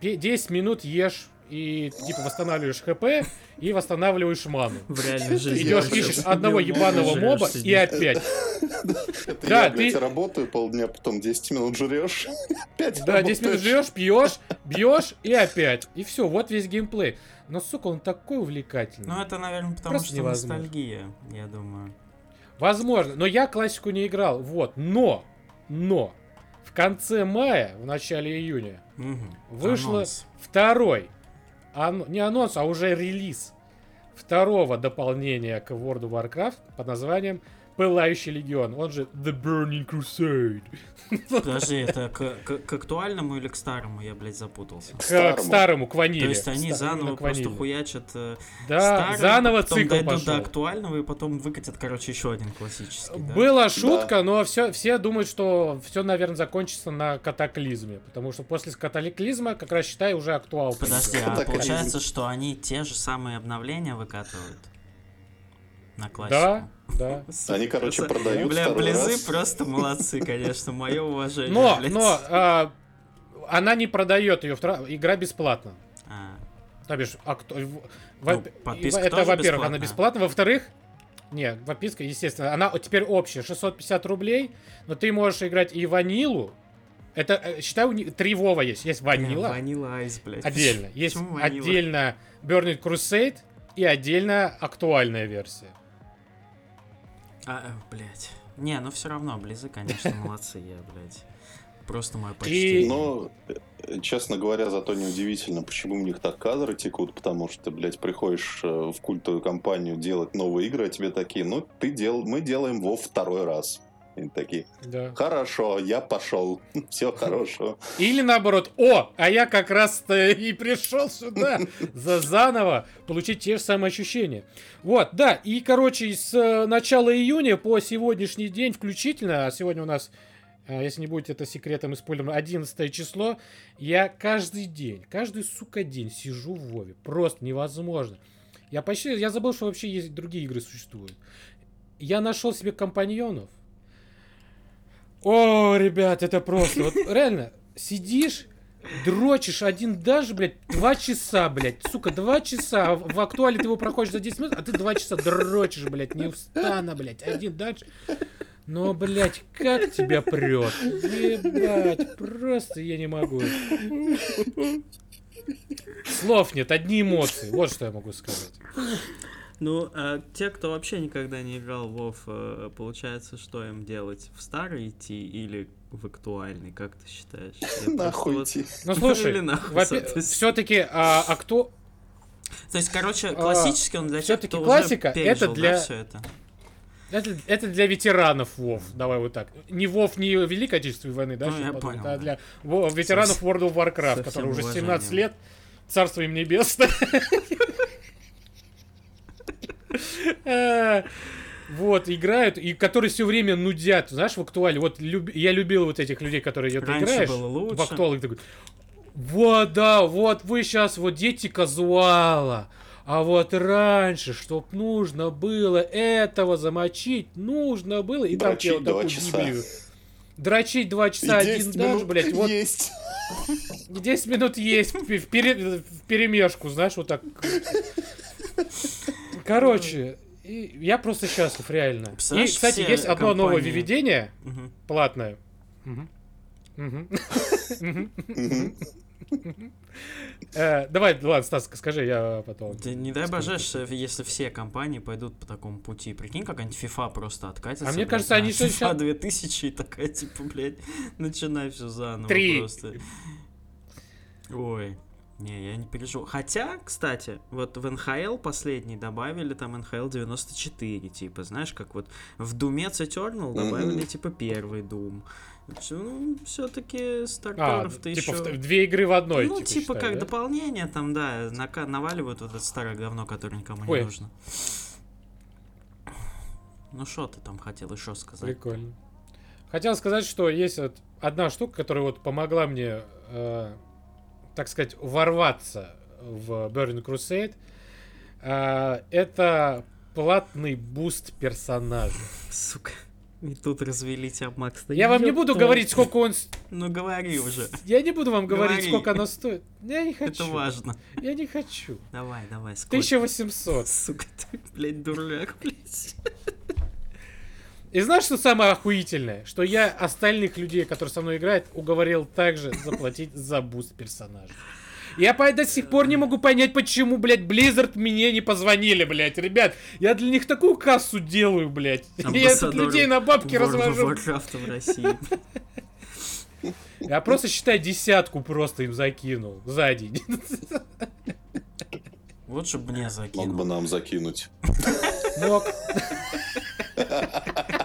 пе- 10 минут ешь и типа восстанавливаешь хп и восстанавливаешь ману. В реальной жизни. Идешь, ищешь одного ебаного моба и опять. [laughs] Это Да, я, блядь, ты- работаю полдня, потом 10 минут жрешь. Опять [laughs] Да, 10 минут работаешь. живешь, пьешь, бьешь и опять. И все, вот весь геймплей. Но, сука, он такой увлекательный. Ну, это, наверное, потому Просто что невозможно. ностальгия, я думаю. Возможно, но я классику не играл. Вот, но, но, в конце мая, в начале июня, Мгм. Вышло- Анонс. второй, ан- не анонс, а уже релиз второго дополнения к World of Warcraft под названием Пылающий Легион, он же The Burning Crusade. Подожди, это к, к- к актуальному или к старому? Я, блядь, запутался. К к старому. старому, к ваниле. То есть они Ста- заново просто хуячат э, Да, старый, заново потом цикл дойдут пошел. до актуального и потом выкатят, короче, еще один классический, да? Была шутка, но все, все думают, что все, наверное, закончится на катаклизме. Потому что после катаклизма, как раз считай, уже актуал. Подожди, а получается, что они те же самые обновления выкатывают? На классику? Да, да. Они, короче, продают Бля, близы просто молодцы, конечно, мое уважение. Но, но а, она не продает ее, игра бесплатна. А, То бишь, а кто- Ну, это, во-первых, она бесплатна. Во-вторых, не, подписка, естественно, она теперь общая, 650 рублей, но ты можешь играть и ванилу. Это, э, считай, у них три Вова есть. Есть ванила, Ванила Айс, блядь. отдельно. [laughs] Есть отдельно Burning Crusade и отдельно актуальная версия. А, э, блядь. Не, ну все равно, близы, конечно, [laughs] молодцы, я, блядь. Просто мое почтение. Но, э, честно говоря, зато неудивительно, почему у них так кадры текут, потому что, блядь, приходишь э, в культовую компанию делать новые игры, а тебе такие, ну, ты дел... мы делаем во второй раз. И такие, Да. хорошо, я пошел, [laughs] все хорошо. Или наоборот, о, а я как раз-то и пришел сюда [laughs] за заново получить те же самые ощущения. Вот, да, и, короче, с э, начала июня по сегодняшний день включительно, а сегодня у нас, э, если не будет это секретом и спойлером, 11 число, я каждый день, каждый, сука, день сижу в Вове. Просто невозможно. Я почти, я забыл, что вообще есть другие игры существуют. Я нашел себе компаньонов. О, ребят, это просто. Вот реально, сидишь, дрочишь один даже, блядь, два часа, блядь. Сука, два часа. А В актуале ты его проходишь за 10 минут, а ты два часа дрочишь, блядь, неустанно, блядь. Один дальше. Но, блядь, как тебя прет. Ебать, просто я не могу. Слов нет, одни эмоции. Вот что я могу сказать. Ну, а те, кто вообще никогда не играл в WoW, э, получается, что им делать? В старый идти или в актуальный, как ты считаешь? Нахуй идти. [laughs] Ну, Или слушай, все-таки, а, а кто... То есть, короче, классический он для тех, кто классика уже это для- все это? Это, это для ветеранов WoW, давай вот так. Не WoW, не Великой Отечественной войны, да? Ну, я понял, а да. для ветеранов World of Warcraft, которые уже 17 уважением. лет, царство им небесное. [laughs] Вот, играют, и которые все время нудят, знаешь, в актуале. Вот люб- я любил вот этих людей, которые ты Раньше играешь было лучше. в актуал, и такой, Вот, да, вот вы сейчас вот дети казуала. А вот раньше, чтоб нужно было этого замочить, нужно было... И там тебе вот такую Библию. Дрочить два часа один даже, блядь, вот... Есть. 10 минут есть в, пере... в перемешку, знаешь, вот так. Короче, и я просто счастлив, реально. И, кстати, есть одно компании... новое введение, угу. платное. Э, давай, ладно, Стас, скажи, я потом... не дай боже, если все компании пойдут по такому пути. Прикинь, как-нибудь FIFA просто откатится. А мне кажется, они FIFA 2000 и такая, типа, блядь, начинай все заново Три. просто. Ой, не, я не переживу. Хотя, кстати, вот в НХЛ последний добавили там НХЛ 94, типа, знаешь, как вот в Думец Eternal добавили, типа, первый Дум. Ну, все-таки StarCraft а, типа еще... две игры в одной. Ну, типа, типа считай, как да? дополнение, там, да, наваливают вот это старое говно, которое никому Ой. не нужно. Ну, что ты там хотел еще сказать? Прикольно. Хотел сказать, что есть вот одна штука, которая вот помогла мне э, так сказать, ворваться в Burning Crusade, а, это платный буст персонажа. Сука. И тут развели тебя, Макс. Я вам не буду говорить, сколько он... Ну говори уже. Я не буду вам говорить, сколько оно стоит. Я не хочу. Это важно. Я не хочу. Давай, давай, сколько? 1800. Сука, ты, блядь, дурак, блядь. И знаешь, что самое охуительное? Что я остальных людей, которые со мной играют, уговорил также заплатить за буст персонажа. Я до сих пор не могу понять, почему, блядь, Blizzard мне не позвонили, блядь. Ребят, я для них такую кассу делаю, блядь. [laughs] Я тут людей на бабки развожу. в России. Я просто, считай, десятку просто им закинул за день. Вот чтобы мне закинул. Мог бы нам закинуть. Мог. [laughs]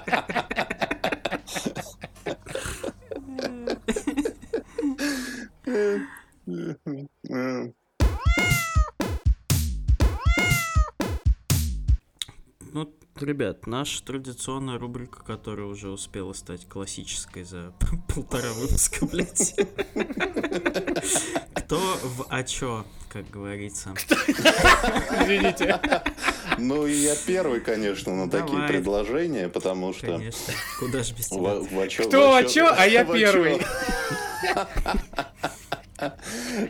Ну, ребят, наша традиционная рубрика, которая уже успела стать классической за [laughs] полтора выпуска, блядь. Кто в а чё, как говорится. Извините. Ну, и я первый, конечно, на такие предложения, потому что... Конечно, куда же без тебя. Кто а чё, а я первый. [laughs]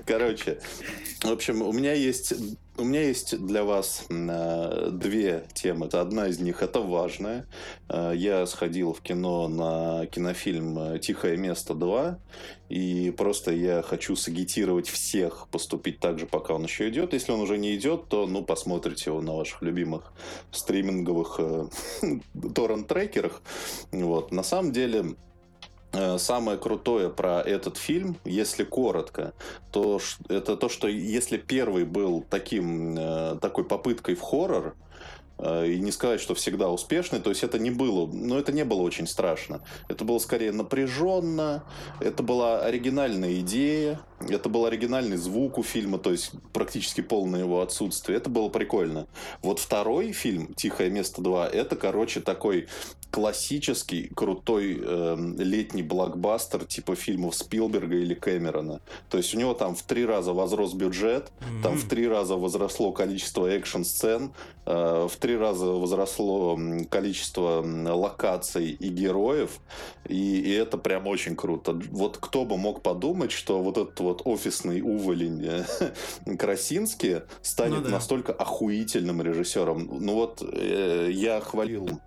Короче, в общем, у меня есть у меня есть для вас э, две темы. Одна из них это важная. Э, я сходил в кино на кинофильм э, «Тихое место 2», и просто я хочу сагитировать всех поступить так же, пока он еще идет. Если он уже не идет, то ну посмотрите его на ваших любимых стриминговых [laughs] торрент-трекерах. Вот. На самом деле, самое крутое про этот фильм, если коротко, то это то, что если первый был таким, э, такой попыткой в хоррор, Э, и не сказать, что всегда успешный. То есть это не было, но это не было очень страшно. Это было скорее напряженно, это была оригинальная идея, это был оригинальный звук у фильма, то есть практически полное его отсутствие. Это было прикольно. Вот второй фильм «Тихое место 2» это, короче, такой классический, крутой э, летний блокбастер типа фильмов Спилберга или Кэмерона. То есть у него там в три раза возрос бюджет, mm-hmm. там в три раза возросло количество экшн-сцен, э, в три раза возросло количество локаций и героев, и, и это прям очень круто. Вот кто бы мог подумать, что вот этот вот офисный уволень э, [laughs] Красинский станет ну, да. настолько охуительным режиссером. Ну вот э, я хвалил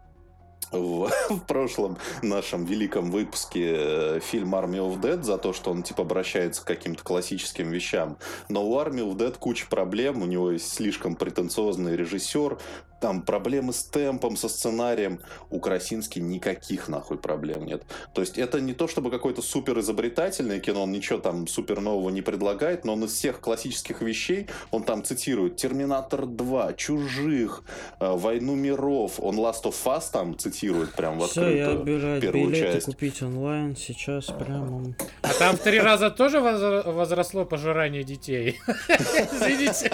в, [laughs] в прошлом нашем великом выпуске э, фильм Army of Dead за то, что он типа обращается к каким-то классическим вещам. Но у Army of Dead куча проблем, у него есть слишком претенциозный режиссер, там проблемы с темпом, со сценарием. У Красински никаких нахуй проблем нет. То есть это не то, чтобы какое-то супер изобретательное кино, он ничего там супер нового не предлагает, но он из всех классических вещей, он там цитирует Терминатор 2, Чужих, э, Войну миров, он Last of Us там цитирует прям в Все, я отбираю первую билеты часть. купить онлайн сейчас прямо. А там в три раза тоже возросло пожирание детей? [laughs] Извините.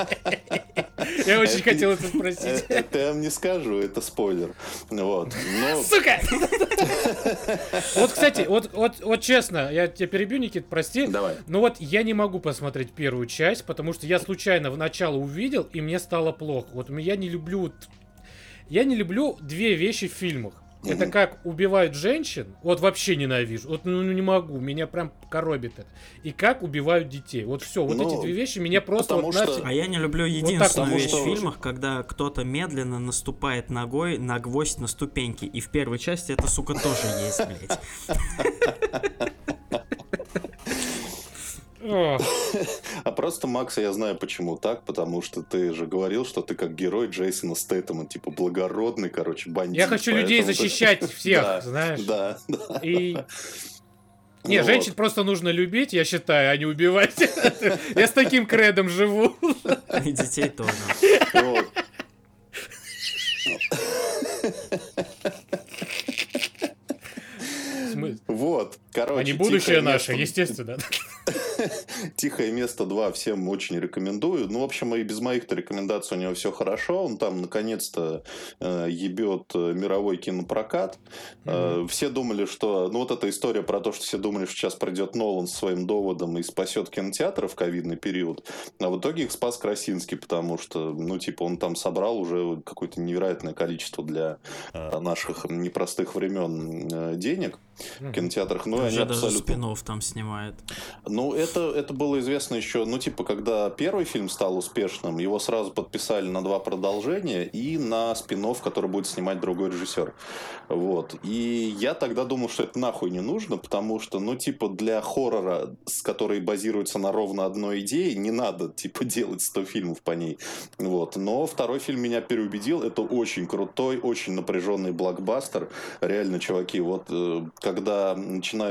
Я очень хотел это спросить. Это я вам не скажу, это спойлер. Вот. Сука! Вот, кстати, вот, вот, вот честно, я тебя перебью, Никит, прости. Давай. Но вот я не могу посмотреть первую часть, потому что я случайно в начало увидел, и мне стало плохо. Вот я не люблю... Я не люблю две вещи в фильмах. Это как убивают женщин, вот вообще ненавижу, вот ну не могу, меня прям коробит это. И как убивают детей, вот все, вот Ну, эти две вещи меня просто вот что- нафиг- А я не люблю единственную потому вещь что- в фильмах, когда кто-то медленно наступает ногой на гвоздь на ступеньки. И в первой части это, сука, тоже есть, блядь. [laughs] [laughs] А просто, Макс, я знаю почему так, потому что ты же говорил, что ты как герой Джейсона Стэйтема, типа благородный, короче, бандит. Я хочу людей защищать [laughs] всех, знаешь. Да, да. И [laughs] Не, женщин просто нужно любить, я считаю, а не убивать. Я с таким кредом живу. И детей тоже. Вот. Короче. Они будущее «Тихое наше, место». естественно. [laughs] Тихое место 2 всем очень рекомендую. Ну, в общем, и без моих-то рекомендаций у него все хорошо. Он там наконец-то э, ебет э, мировой кинопрокат. Э, все думали, что. Ну, вот эта история про то, что все думали, что сейчас придет Нолан со своим доводом и спасет кинотеатр в ковидный период. А в итоге их спас Красинский, потому что, ну, типа, он там собрал уже какое-то невероятное количество для э, наших непростых времен э, денег в кинотеатрах. И они Уже даже абсолютно спинов там снимает. ну, это, это было известно еще, ну, типа, когда первый фильм стал успешным, его сразу подписали на два продолжения и на спин который будет снимать другой режиссер. Вот. И я тогда думал, что это нахуй не нужно, потому что, ну, типа, для хоррора, с которой базируется на ровно одной идее, не надо, типа, [laughs] делать 100 фильмов по ней. Вот. Но второй фильм меня переубедил. Это очень крутой, очень напряженный блокбастер. Реально, чуваки, вот э, когда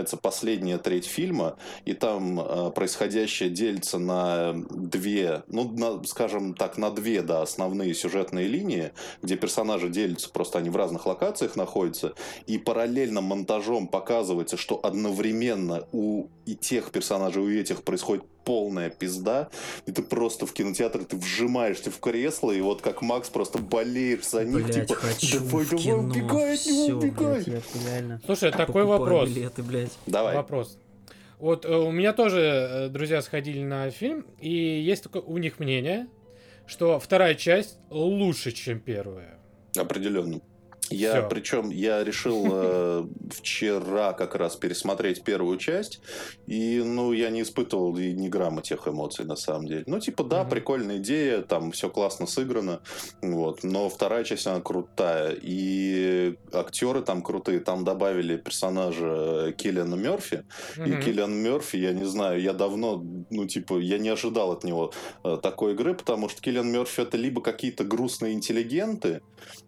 начинается последняя треть фильма, и там э, происходящее делится на две, ну, на, скажем так, на две, да, основные сюжетные линии, где персонажи делятся, просто они в разных локациях находятся, и параллельно монтажом показывается, что одновременно у и тех персонажей, у этих происходит полная пизда, и ты просто в кинотеатре, ты вжимаешься в кресло, и вот как Макс просто болеешь за них, Блять, типа, хочу давай, в давай, кино. убегай от него, Всё, убегай. блядь, я реально Слушай, такой покупаю вопрос. билеты, блядь. Давай. Вопрос. Вот э, у меня тоже э, друзья сходили на фильм, и есть такое у них мнение, что вторая часть лучше, чем первая. Определенно. Я, Всё. причем, я решил [laughs] э, вчера как раз пересмотреть первую часть, и, ну, я не испытывал и ни грамма тех эмоций, на самом деле. Ну, типа, да, Мгм. прикольная идея, там все классно сыграно, вот, но вторая часть, она крутая, и актеры там крутые, там добавили персонажа Киллиана Мерфи, и Мгм. Киллиан Мерфи, я не знаю, я давно, ну, типа, я не ожидал от него э, такой игры, потому что Киллиан Мерфи это либо какие-то грустные интеллигенты,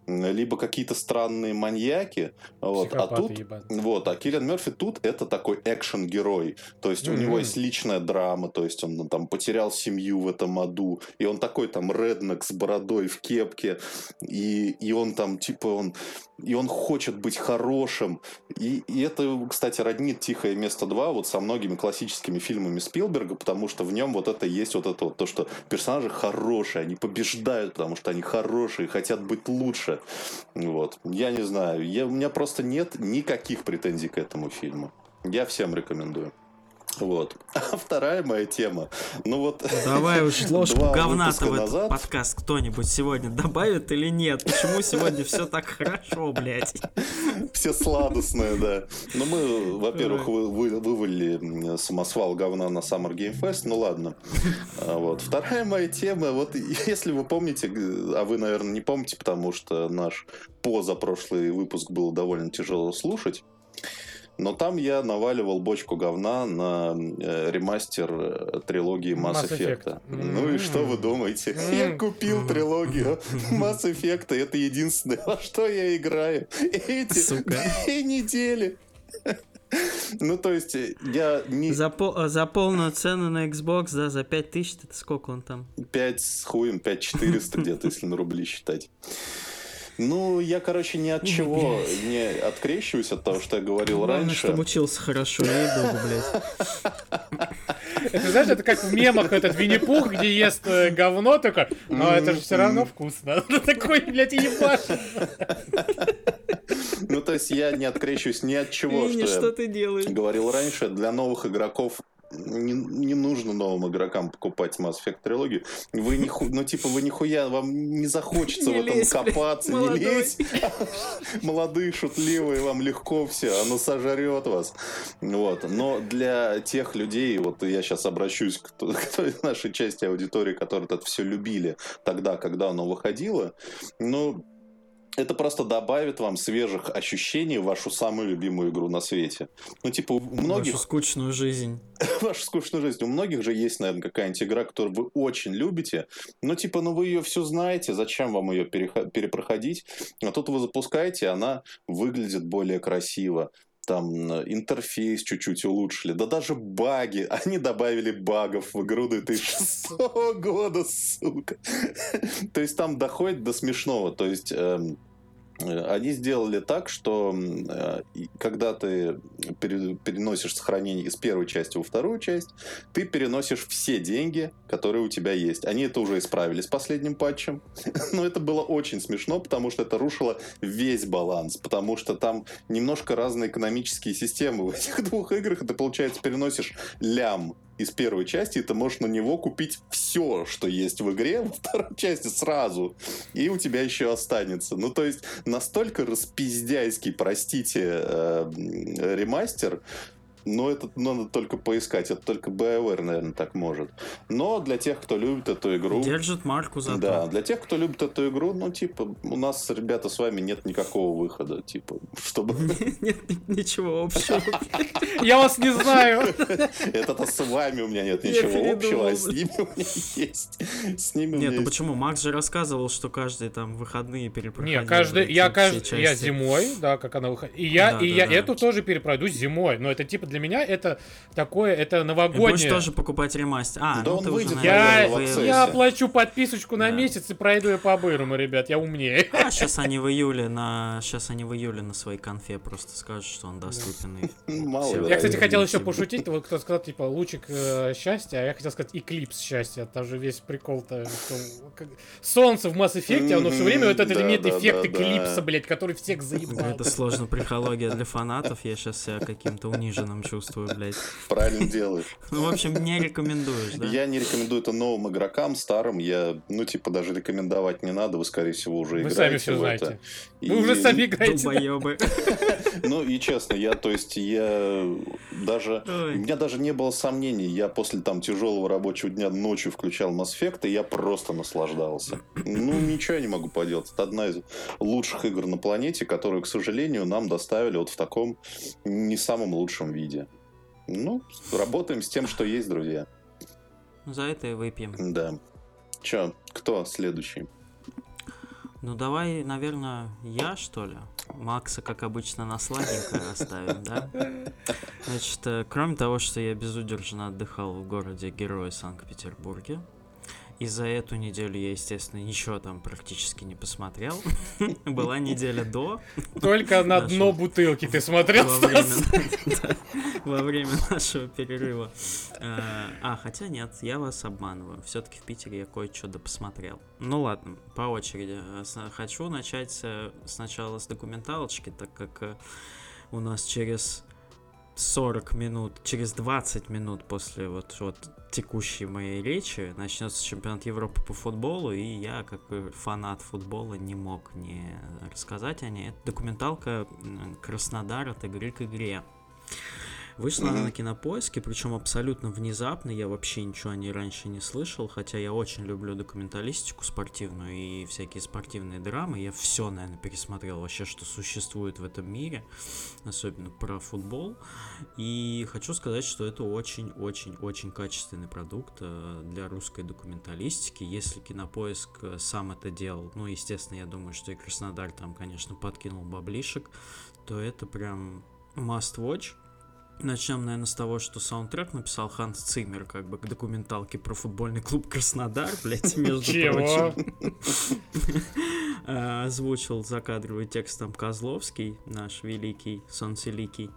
либо какие-то странные маньяки, вот, а тут... ебаные. Вот, а Киллиан Мерфи тут это такой экшен-герой. То есть у него есть личная драма, то есть он ну, там потерял семью в этом аду, и он такой там реднек с бородой в кепке, и, и он там типа он и он хочет быть хорошим. И, и это, кстати, роднит «Тихое место 2» вот со многими классическими фильмами Спилберга, потому что в нем вот это есть вот это вот, то, что персонажи хорошие, они побеждают, потому что они хорошие, хотят быть лучше. Вот. Я не знаю, я, у меня просто нет никаких претензий к этому фильму. Я всем рекомендую. Вот. А вторая моя тема. Ну вот... Давай уж [laughs] ложку выпуска в назад- подкаст кто-нибудь сегодня добавит или нет? Почему сегодня все так хорошо, блядь? Все сладостные, да. Но мы, во-первых, вы, вы- вывалили самосвал говна на Summer Game Fest, ну ладно. А Вот. Вторая моя тема, вот [laughs] если вы помните, а вы, наверное, не помните, потому что наш позапрошлый выпуск был довольно тяжело слушать, но там я наваливал бочку говна на э, ремастер э, трилогии Mass, Mass Effect. Effect. Ну и что вы думаете? Я М. купил трилогию [laughs] Mass Effect, это единственное, во что я играю. Эти Сука. две недели. [laughs] Ну, то есть, э, я не За, по- э, за полную цену на Xbox, да, за 5000, это сколько он там? 5 с хуем, 5 400 где-то, если на рубли считать. Ну, я, короче, ни от чего не открещиваюсь от того, что я говорил Главное, раньше. чтобы учился хорошо, ей-богу, блядь. Это, знаешь, это как в мемах этот Винни-Пух, где ест э, говно, только, но это же все равно вкусно. [laughs] Такой, блядь, ебашит. Ну, то есть я не открещусь ни от чего, что что я ты делаешь? говорил раньше. Для новых игроков не, не нужно новым игрокам покупать Mass Effect трилогию. Вы не ну типа вы нихуя, вам не захочется Не в этом лезь, блядь, копаться, не молодой. лезь. [laughs] Молодые, шутливые, вам легко все, оно сожрет вас. Вот. Но для тех людей, вот я сейчас обращусь к, [laughs] к той нашей части аудитории, которые это все любили тогда, когда оно выходило, ну, это просто добавит вам свежих ощущений в вашу самую любимую игру на свете. Ну, типа, у многих Вашу скучную жизнь. [laughs] вашу скучную жизнь. У многих же есть, наверное, какая-нибудь игра, которую вы очень любите. Но типа, ну вы ее все знаете, зачем вам ее перепроходить? А тут вы запускаете, она выглядит более красиво. Там интерфейс чуть-чуть улучшили. Да даже баги. [laughs] Они добавили багов в игру 2006 года, сука. [laughs] То есть там доходит до смешного. То есть эм, они сделали так, что э, когда ты пере- переносишь сохранение из первой части во вторую часть, ты переносишь все деньги, которые у тебя есть. Они это уже исправили с последним патчем. [laughs] Но это было очень смешно, потому что это рушило весь баланс. Потому что там немножко разные экономические системы в этих [laughs] двух играх. И ты, получается, переносишь лям из первой части, и ты можешь на него купить все, что есть в игре [laughs] во второй части сразу. И у тебя еще останется. Ну, то есть, настолько распиздяйский, простите, э, ремастер, но это надо только поискать. Это только BioWare, наверное, так может. Но для тех, кто любит эту игру... Держит марку за Да, для тех, кто любит эту игру, ну, типа, у нас, ребята, с вами нет никакого выхода, типа, чтобы... [laughs] Нет ни- ничего общего. Я вас не знаю. Это-то с вами у меня нет ничего общего, а с ними у меня есть. С ними у Нет, ну почему? Макс же рассказывал, что каждые там выходные перепроходил. Не, каждый, я каждый, я зимой, да, как она выходит. И я, эту тоже перепройду зимой. Но это типа для меня это такое, это И будешь новогоднее. тоже покупать ремастер. А, Да ну он ты уже, выйдет, наверное, Я, наверное, вы- акцессе. я оплачу подписочку на Да. месяц и пройду ее по-бырому, ребят, я умнее. А, сейчас они в июле на... Сейчас они в июле на своей конфе просто скажут, что он доступен. и Ну, [laughs] мало. Я, кстати, Да, хотел еще пошутить, вот кто сказал, типа, лучик э, счастья, а я хотел сказать эклипс счастья. Там же весь прикол-то, что как- солнце в Mass Effect, оно все время вот этот Да, имеет да, эффект да, эклипса, да. блядь, который всех заебал. Это сложно психология [laughs] для фанатов. Я сейчас себя каким-то униженным чувствую, блядь. Правильно [laughs] делаешь. Ну, в общем, не рекомендуешь, да? Я не рекомендую это новым игрокам, старым. Я, ну, типа, даже рекомендовать не надо. Вы, скорее всего, уже Вы играете сами все в знаете. это. Вы уже И- сами играете. да? Долбоёбы. [laughs] Ну, и честно, я, то есть, я даже... Ой. У меня даже не было сомнений. Я после там тяжелого рабочего дня ночью включал Mass Effect, и я просто наслаждался. Ну, ничего я не могу поделать. Это одна из лучших игр на планете, которую, к сожалению, нам доставили вот в таком не самом лучшем виде. Ну, работаем с тем, что есть, друзья. За это и выпьем. Да. Че, кто следующий? Ну давай, наверное, я что ли? Макса, как обычно, на сладенькое оставим, да? Значит, э, кроме того, что я безудержно отдыхал в городе Героя Санкт-Петербурге, и за эту неделю я, естественно, ничего там практически не посмотрел. [laughs] Была неделя до, Только на дно бутылки ты смотрел, во [laughs] время, нашего перерыва. Э, А, хотя нет, я вас обманываю. Все-таки в Питере я кое-что посмотрел. Ну ладно, по очереди. С- Хочу начать э, сначала с документалочки, так как э, у нас через 40 минут, через 20 минут после вот, вот текущей моей речи начнется чемпионат Европы по футболу, и я, как фанат футбола, не мог не рассказать о ней. Это документалка Краснодар от игры к игре. Вышла она Мгм. на кинопоиске, причем абсолютно внезапно, я вообще ничего о ней раньше не слышал, хотя я очень люблю документалистику спортивную и всякие спортивные драмы, я все, наверное, пересмотрел вообще, что существует в этом мире, особенно про футбол, и хочу сказать, что это очень-очень-очень качественный продукт э, для русской документалистики, если кинопоиск э, сам это делал, ну, естественно, я думаю, что и Краснодар там, конечно, подкинул баблишек, то это прям must watch. Начнем, наверное, с того, что саундтрек написал Ханс Циммер, как бы к документалке про футбольный клуб Краснодар, блять, между прочим. А, [laughs] Озвучил закадровый текст там Козловский, наш великий, солнцеликий.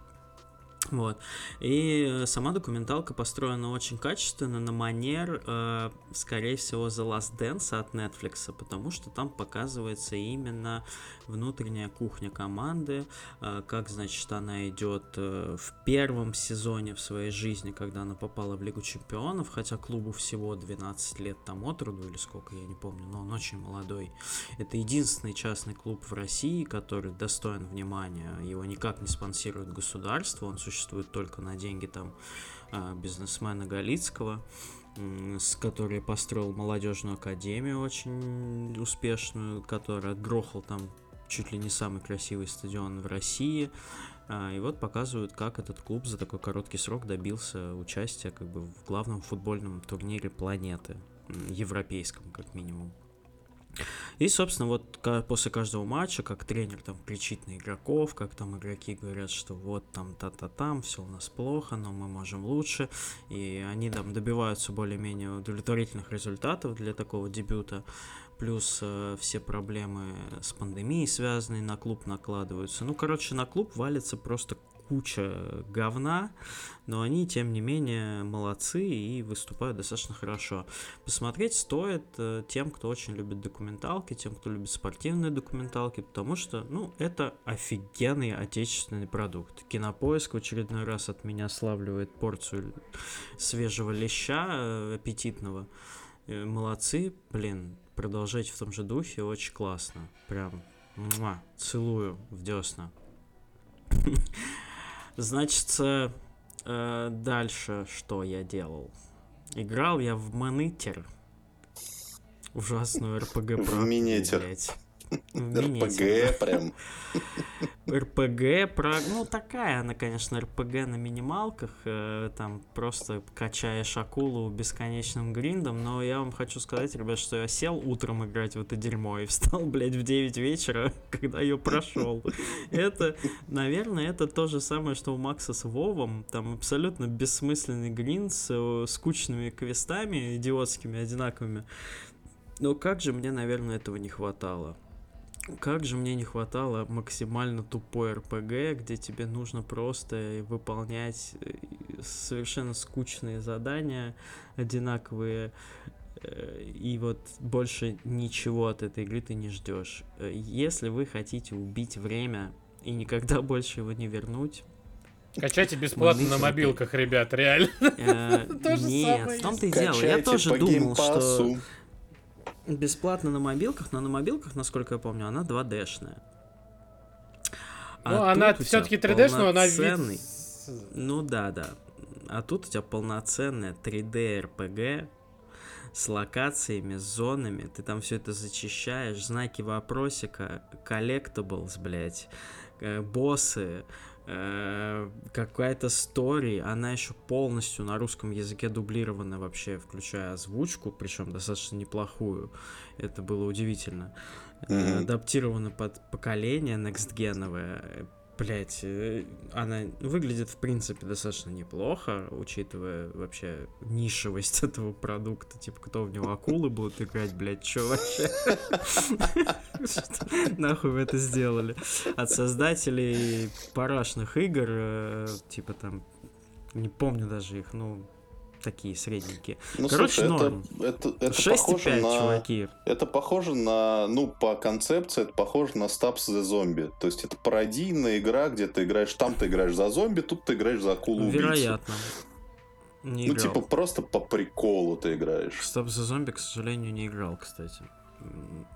Вот. И э, сама документалка построена очень качественно, на манер, э, скорее всего, The Last Dance от Netflix, потому что там показывается именно внутренняя кухня команды, э, как, значит, она идет э, в первом сезоне в своей жизни, когда она попала в Лигу Чемпионов, хотя клубу всего 12 лет там от роду, или сколько, я не помню, но он очень молодой. Это единственный частный клуб в России, который достоин внимания, его никак не спонсирует государство, он существует существует только на деньги там а, бизнесмена Галицкого, с которой построил молодежную академию очень успешную, который отгрохал там чуть ли не самый красивый стадион в России. А, и вот показывают, как этот клуб за такой короткий срок добился участия как бы в главном футбольном турнире планеты, европейском как минимум. И, собственно, вот после каждого матча, как тренер там кричит на игроков, как там игроки говорят, что вот там та-та там, все у нас плохо, но мы можем лучше, и они там добиваются более-менее удовлетворительных результатов для такого дебюта, плюс э, все проблемы с пандемией связанные на клуб накладываются. Ну, короче, на клуб валится просто куча говна, но они, тем не менее, молодцы и выступают достаточно хорошо. Посмотреть стоит э, тем, кто очень любит документалки, тем, кто любит спортивные документалки, потому что, ну, это офигенный отечественный продукт. Кинопоиск в очередной раз от меня славливает порцию свежего леща э, аппетитного. Э, молодцы, блин, продолжайте в том же духе, очень классно. Прям, муа, целую в десна. [laughs] Значит, э, дальше что я делал? Играл я в Монитер. Ужасную [laughs] РПГ В Минитер. [laughs] РПГ прям. [laughs] РПГ про... Ну, такая она, конечно, РПГ на минималках. Э, там просто качаешь акулу бесконечным гриндом. Но я вам хочу сказать, ребят, что я сел утром играть в это дерьмо и встал, [laughs] блядь, в 9 вечера, когда ее прошел. Это, наверное, это то же самое, что у Макса с Вовом. Там абсолютно бессмысленный гринд с э, скучными квестами, идиотскими, одинаковыми. Но как же мне, наверное, этого не хватало. Как же мне не хватало максимально тупой РПГ, где тебе нужно просто выполнять э, совершенно скучные задания, одинаковые, э, и вот больше ничего от этой игры ты не ждешь. Э, если вы хотите убить время и никогда [laughs] больше его не вернуть, Качайте бесплатно на мобилках, ребят, реально. [laughs] Нет, в том-то и дело. Я тоже думал, что бесплатно на мобилках, но на мобилках, насколько я помню, она 2D-шная. А ну, она все-таки 3D, но она вид... Ну да, да. А тут у тебя полноценная 3D RPG с локациями, с зонами. Ты там все это зачищаешь, знаки вопросика, collectables, блядь, э, боссы, какая-то стори, она еще полностью на русском языке дублирована вообще, включая озвучку, причем достаточно неплохую. Это было удивительно. Mm-hmm. Адаптирована под поколение некстгеновое блять, э, она выглядит, в принципе, достаточно неплохо, учитывая вообще нишевость [laughs] этого продукта. Типа, кто в него акулы будут играть, блять, чё вообще? [laughs] Нахуй вы это сделали? От создателей парашных игр, э, типа там, не помню даже их, ну, такие средненькие. Ну, Короче, слушай, норм. Это, это, это 6 похоже 5, на... чуваки. Это похоже на, ну, по концепции, это похоже на Stabs the Zombie. То есть это пародийная игра, где ты играешь, там ты играешь за зомби, тут ты играешь за акулу. Вероятно. Не ну, играл. типа, просто по приколу ты играешь. Stabs the Zombie, к сожалению, не играл, кстати.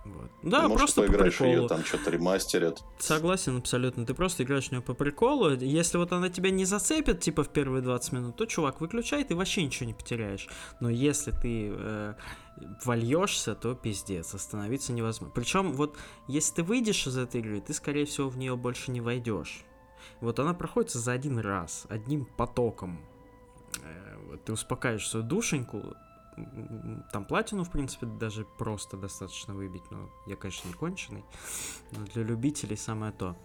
Вот. Да, Может, просто поиграешь по приколу. ее, там что-то ремастерят. Согласен абсолютно. Ты просто играешь в нее по приколу. Если вот она тебя не зацепит, типа в первые 20 минут, то, чувак, выключай, ты вообще ничего не потеряешь. Но если ты э, вольешься, то пиздец, остановиться невозможно. Причем вот, если ты выйдешь из этой игры, ты, скорее всего, в нее больше не войдешь. Вот она проходится за один раз, одним потоком. Э, ты успокаиваешь свою душеньку, там платину, в принципе, даже просто достаточно выбить. Но я, конечно, не конченый. Но для любителей самое то.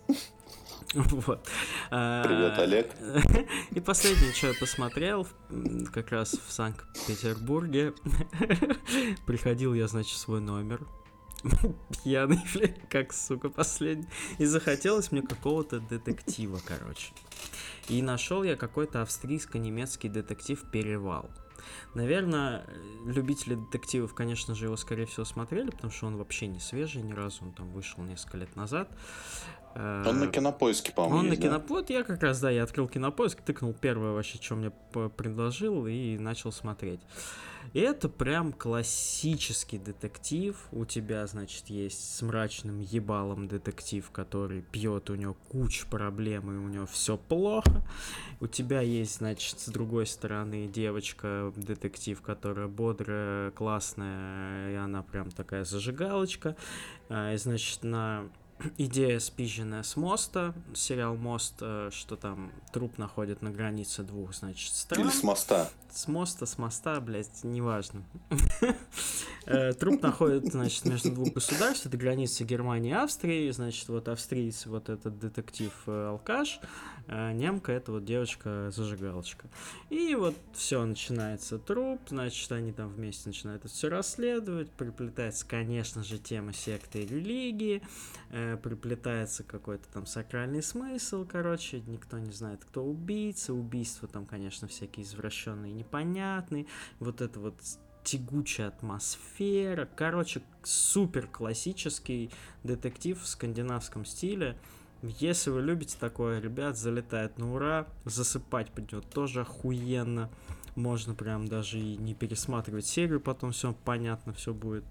Вот. А, Привет, Олег. [laughs] И последнее, что я посмотрел, как раз в Санкт-Петербурге. [laughs] Приходил я, значит, свой номер. [laughs] Пьяный, как, сука, последний. И захотелось мне какого-то детектива, короче. И нашел я какой-то австрийско-немецкий детектив «Перевал». Наверное, любители детективов, конечно же, его, скорее всего, смотрели, потому что он вообще не свежий ни разу, он там вышел несколько лет назад. Он на Э, кинопоиске, по-моему, он на есть, да? кинопоиск, я как раз, да, я открыл кинопоиск, тыкнул первое вообще, что мне предложил и начал смотреть. И это прям классический детектив. У тебя, значит, есть с мрачным ебалом детектив, который пьет, у него куча проблем, и у него все плохо. У тебя есть, значит, с другой стороны девочка-детектив, которая бодрая, классная, и она прям такая зажигалочка. А, И, значит, на идея спизженная с моста, сериал «Мост», э, что там труп находят на границе двух, значит, стран. Или с моста. С моста, с моста, блядь, неважно. Э, Труп находит, значит, между двух государств, это граница Германии и Австрии, значит, вот австриец, вот этот детектив э, немка, это вот девочка-зажигалочка. И вот все, начинается труп, значит, они там вместе начинают это все расследовать, приплетается, конечно же, тема секты и религии, э, приплетается какой-то там сакральный смысл, короче, никто не знает, кто убийца, убийства там, конечно, всякие извращенные, непонятные, вот это вот тягучая атмосфера, короче, супер классический детектив в скандинавском стиле. Если вы любите такое, ребят, залетает на ура, засыпать придет тоже охуенно. Можно прям даже и не пересматривать серию, потом все понятно, все будет.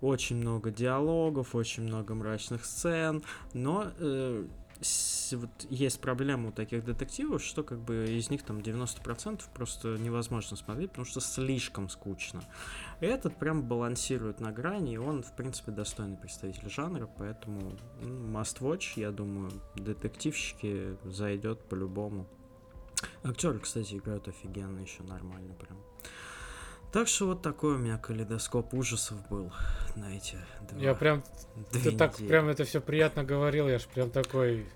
Очень много диалогов, очень много мрачных сцен, но э, вот есть проблема у таких детективов, что как бы из них там 90% просто невозможно смотреть, потому что слишком скучно. Этот прям балансирует на грани, и он, в принципе, достойный представитель жанра, поэтому м, must watch, я думаю, детективщики зайдет по-любому. Актеры, кстати, играют офигенно, еще нормально прям. Так что вот такой у меня калейдоскоп ужасов был на эти два, Я прям, две ты так недели. прям это все приятно говорил, я ж прям такой...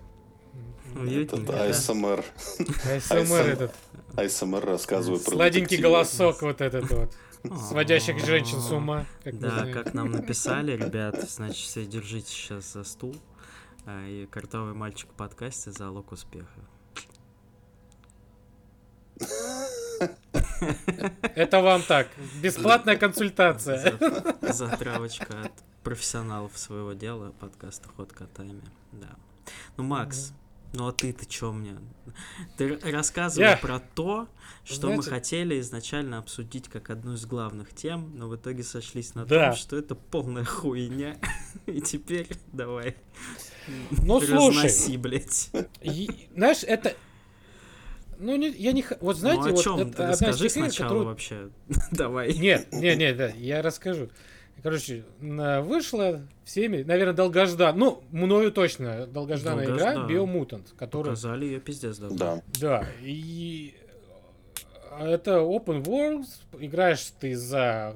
Уютненько, Это да? ASMR. АСМР этот, ASMR рассказывает про сладенький голосок вот этот вот, сводящих женщин с ума, как Да, как нам написали, ребят, значит, все держите сейчас за стул. а, И картовый мальчик в подкасте залог успеха. Это вам так, бесплатная консультация. За- Затравочка от профессионалов своего дела подкаста Ход котами. Да. Ну, Макс, ну а ты-то чё мне? Ты рассказывал про то, что мы хотели изначально обсудить как одну из главных тем, но в итоге сошлись на Да. том, что это полная хуйня. И теперь давай. Ну, слушай. разноси, блядь. И, знаешь, это... Ну, не, я не... х- Вот знаете, ну, о вот чем? это Ты одна из расскажи игр, сначала которую- вообще. [laughs] Давай. Нет, нет, нет, да, я расскажу. Короче, на- вышла всеми, наверное, долгождан, ну, мною точно долгожданная игра Долгождан. Биомутант, которая, Показали ее пиздец давно. Да. да, и это open world, играешь ты за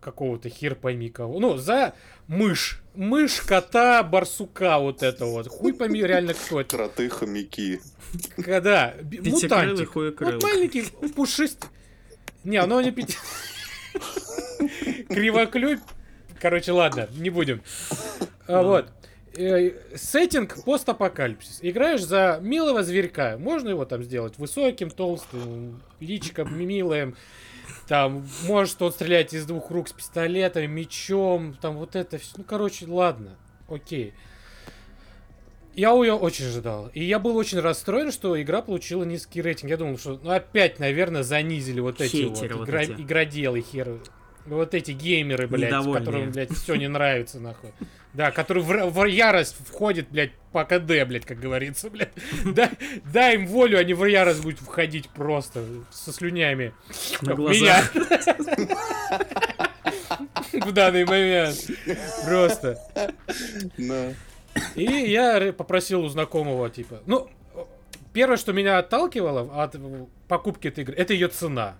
какого-то хер пойми кого, ну, за мышь, мышь, кота, барсука, вот это вот, хуй пойми реально кто это, Кроты, хомяки. когда, Пятикрылый мутантик, вот маленький, пушистый. Не, оно не пяти... Кривоклюй. Короче, ладно, не будем. А, Вот. Э, Сеттинг постапокалипсис. Играешь за милого зверька. Можно его там сделать высоким, толстым, личиком милым. Там, может он стрелять из двух рук с пистолетом, мечом, там вот это все. Ну, короче, ладно, окей. Я ее очень ждал. И я был очень расстроен, что игра получила низкий рейтинг. Я думал, что ну, опять, наверное, занизили вот эти вот, вот игра- эти. игроделы херы. Вот эти геймеры, блядь, которым, блядь, все не нравится, нахуй. Да, который в, в ярость входит, блядь, по КД, блядь, как говорится, блядь. Да, дай им волю, они в ярость будут входить просто со слюнями. На Как глазах. меня. В данный момент. Просто. И я попросил у знакомого, типа, ну, первое, что меня отталкивало от э, покупки этой игры, это ее цена.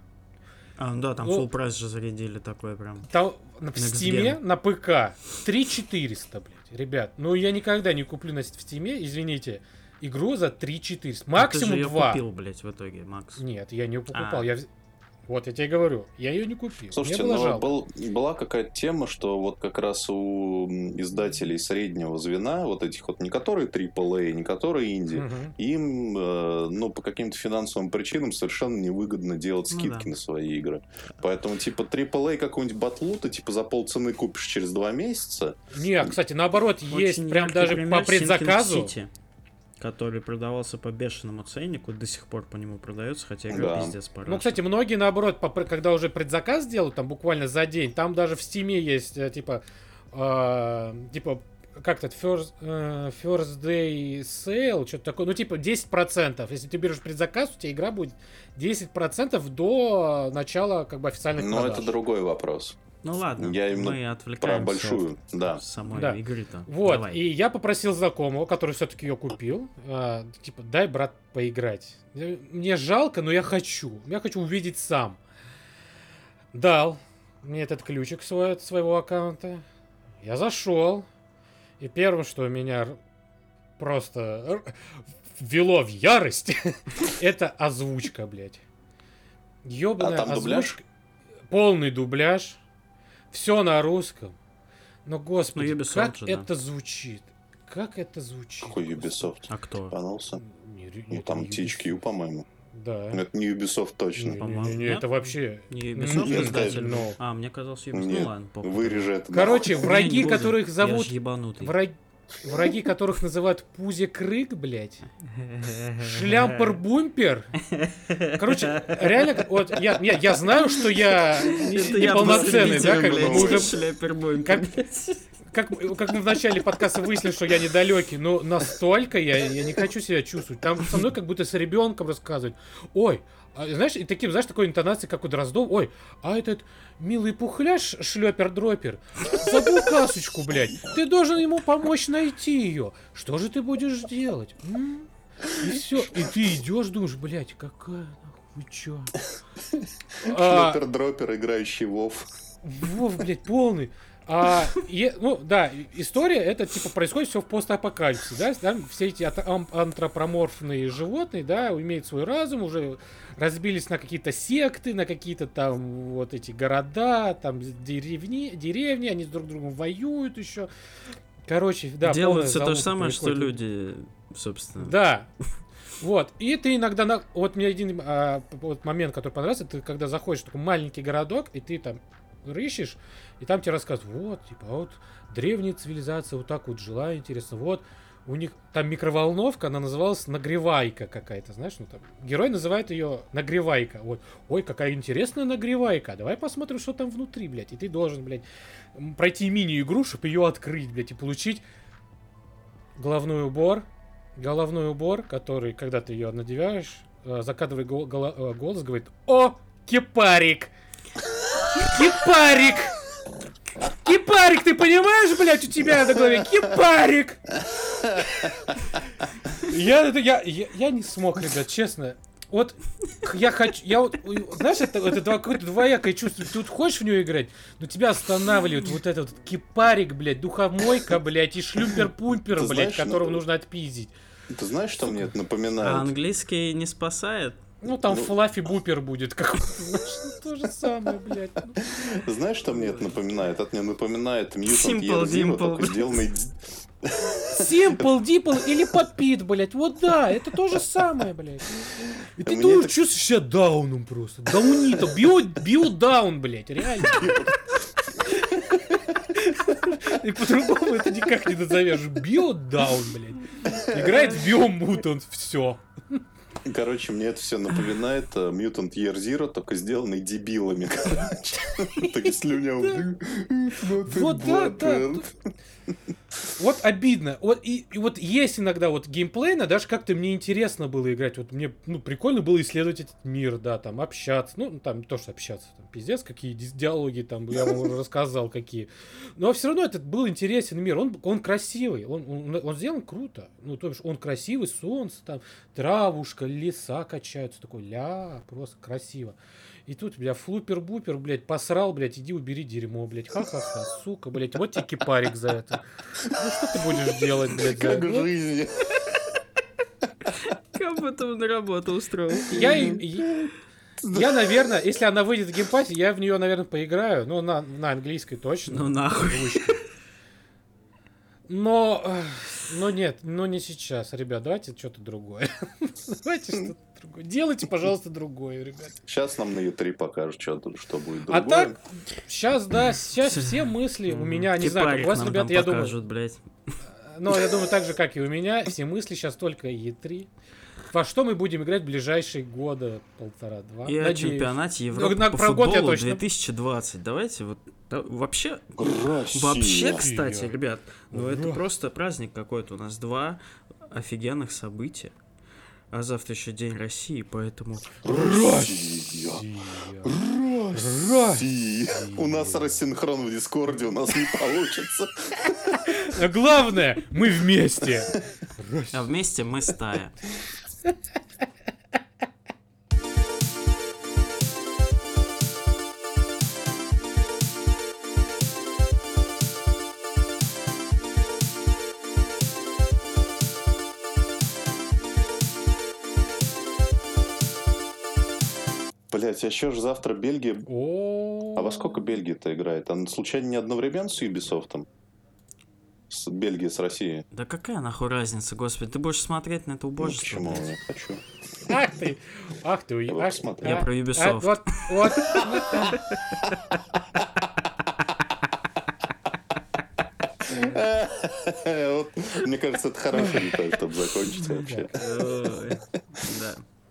А, ну да, там Ну, full прайс же зарядили такой прям. Там в Next Стиме Gen. на ПК 3400, блядь. Ребят, ну я никогда не куплю на в Стиме, извините, игру за 3400. Ну, ты же Максимум её 2. купил, блядь, в итоге, Макс. Нет, я не покупал. А. Я Вот я тебе говорю, я ее не купил. Слушайте, Мне было ну, был- была какая-то тема, что вот как раз у издателей среднего звена, вот этих вот, не которые AAA, не которые инди, Мгм. им, э, ну, по каким-то финансовым причинам совершенно невыгодно делать Ну скидки да. на свои игры. Поэтому, типа, AAA какой-нибудь батлу ты, типа, за полцены купишь через два месяца. Не, кстати, наоборот, есть прям даже по предзаказу. Который продавался по бешеному ценнику, до сих пор по нему продается, хотя игра Да. пиздец пора. Ну, кстати, многие, наоборот, когда уже предзаказ делают, там буквально за день, там даже в стиме есть, э, типа, э, типа, как-то first, э, first day sale, что-то такое, ну, типа, 10%. Если ты берешь предзаказ, у тебя игра будет 10% до начала, как бы, официальных Но продаж. это другой вопрос. Ну ладно, Я именно мы Про отвлекаемся большую, да. от самой Да. игры-то. Вот, Давай. и я попросил знакомого, который все-таки ее купил, а, типа, дай, брат, поиграть. Мне жалко, но я хочу. Я хочу увидеть сам. Дал мне этот ключик свой, от своего аккаунта. Я зашел. И первым, что меня просто ввело в ярость, [laughs] это озвучка, блядь. Ёбаная А там дубляж? озвучка. Полный дубляж. Все на русском. Но, господи, Ну, Ubisoft как же, да. это звучит? Как это звучит? Какой. Ubisoft? А кто? Понялся? Не, Ну, это там не THQ, по-моему. Да. Это не Ubisoft точно. Не, по-моему, не, не, это вообще... Не Ну, Ubisoft нет, издатель? ну. А, мне казалось Ubisoft. Нет, Ну ладно, похуй. Вырежи это. Короче, Я не враги, которых Я зовут... ж ебанутый. Враги, враги которых называют Пузик Рык, блядь. Шлямпер-бумпер. Короче, реально, вот я, я, я знаю, что я не- неполноценный, был да, как любителем, мы уже блядь, шляпер-бумпер, как- блядь. как, как мы в начале подкаста выяснили, что я недалекий, но настолько я, я не хочу себя чувствовать. Там со мной как будто с ребенком рассказывать. Ой, а, знаешь, и таким, знаешь, такой интонацией, как у Дроздов. Ой, а этот милый пухляш, шлепер-дропер, забыл касочку, блядь. Ты должен ему помочь найти ее. Что же ты будешь делать? М? И все. И ты идешь, думаешь, блядь, какая нахуй чё? А, Шлепер-дропер, играющий в WoW. Вов, блядь, полный. А, е- ну, да, история, это, типа, происходит все в постапокалипсисе, да, там все эти антропоморфные животные, да, имеют свой разум, уже разбились на какие-то секты, на какие-то там вот эти города, там деревни, деревни, они с друг другом воюют еще. Короче, да, все то же самое, что люди, собственно. Да. Вот. И ты иногда... На... Вот мне один а, вот момент, который понравился, ты когда заходишь в такой маленький городок, и ты там рыщешь, и там тебе рассказывают, вот, типа, вот древняя цивилизация вот так вот жила, интересно, вот, у них там микроволновка, она называлась нагревайка какая-то, знаешь, ну там, герой называет ее нагревайка, вот, ой, какая интересная нагревайка, давай посмотрим, что там внутри, блядь, и ты должен, блядь, пройти мини-игру, чтобы ее открыть, блядь, и получить головной убор, головной убор, который, когда ты ее надеваешь, э, закадывает э, голос, говорит, о, кипарик! Кипарик! Кипарик, ты понимаешь, блядь, у тебя на голове? Кипарик! Я, это, я, я, я не смог, ребят, честно. Вот я хочу, я вот, знаешь, это, это два- какое-то двоякое чувство. Ты вот хочешь в нее играть, но тебя останавливает вот этот вот кипарик, блядь, духомойка, блядь, и шлюпер-пумпер, блядь, знаешь, которого ну, нужно отпиздить. Ты знаешь, что мне это А напоминает? английский не спасает? Ну, там Ну. флаффи бупер будет какой-то, ну, то же самое, блядь. Ну, Знаешь, что мне это напоминает? Это мне напоминает Mutant Simple Year Zero, Dimple, только сделанный... Симпл, дипл или попит, блядь. Вот да, это то же самое, блядь. И ты тоже чувствуешь себя дауном просто. Даунито, био, биодаун, блядь, реально. И по-другому это никак не назовешь. Биодаун, блядь. Играет в биомутант, все. Короче, мне это все напоминает э, Mutant Year Zero, только сделанный дебилами, [laughs] короче. Так слюня. Вот да, да. Вот обидно. Вот, и, и вот есть иногда вот геймплейно, даже как-то мне интересно было играть. Вот мне, ну, прикольно было исследовать этот мир, да, там, общаться. Ну, там, то, что общаться, там, пиздец, какие ди- диалоги там, я вам уже рассказал, какие. Но все равно этот был интересен мир. Он, он красивый, он, он, он сделан круто. Ну, то есть он красивый, солнце там, травушка, леса качаются, такой, ля, просто красиво. И тут, бля, флупер-бупер, блядь, посрал, блядь, иди убери дерьмо, блядь, ха-ха-ха, сука, блядь, вот тебе кипарик за это. Ну что ты будешь делать, блядь, за Как в жизни. Как будто он на работу устроил. Я, Я, наверное, если она выйдет в геймпаде, я в нее, наверное, поиграю. Ну, на, на английской точно. Ну нахуй. Но, э, но нет, ну не сейчас, ребят, давайте что-то другое. [laughs] Давайте что-то другое. Делайте, пожалуйста, другое, ребят. Сейчас нам на E3 покажут, что, что будет А другое. так, сейчас, да, сейчас все мысли у меня, не знаю, как у вас, ребят, я думаю, покажут, блядь. но я думаю, так же, как и у меня, все мысли сейчас только E3. Во что мы будем играть в ближайшие года, полтора-два? И о Надеюсь. чемпионате Европы на- по про год я футболу точно. 2020. Давайте вот да, вообще, Россия. вообще, кстати, ребят, ну это Ура. просто праздник какой-то. У нас два офигенных события. А завтра еще День России, поэтому... Россия. Россия. Россия. У нас рассинхрон в Дискорде, у нас не получится. Но главное, мы вместе. А вместе мы стая. Блять, а еще же завтра Бельгия. О, А во сколько Бельгия-то играет? Она случайно не одновременно с Ubisoft? С Бельгией с Россией? Да какая нахуй разница, господи, ты будешь смотреть на это Ну, убожество? почему? блядь? Я хочу. Ах ты, ах ты, ах- посмотрел. Я про а, Ubisoft. Вот, вот. [laughs] Мне кажется, это деталь, чтобы закончить вообще. Да.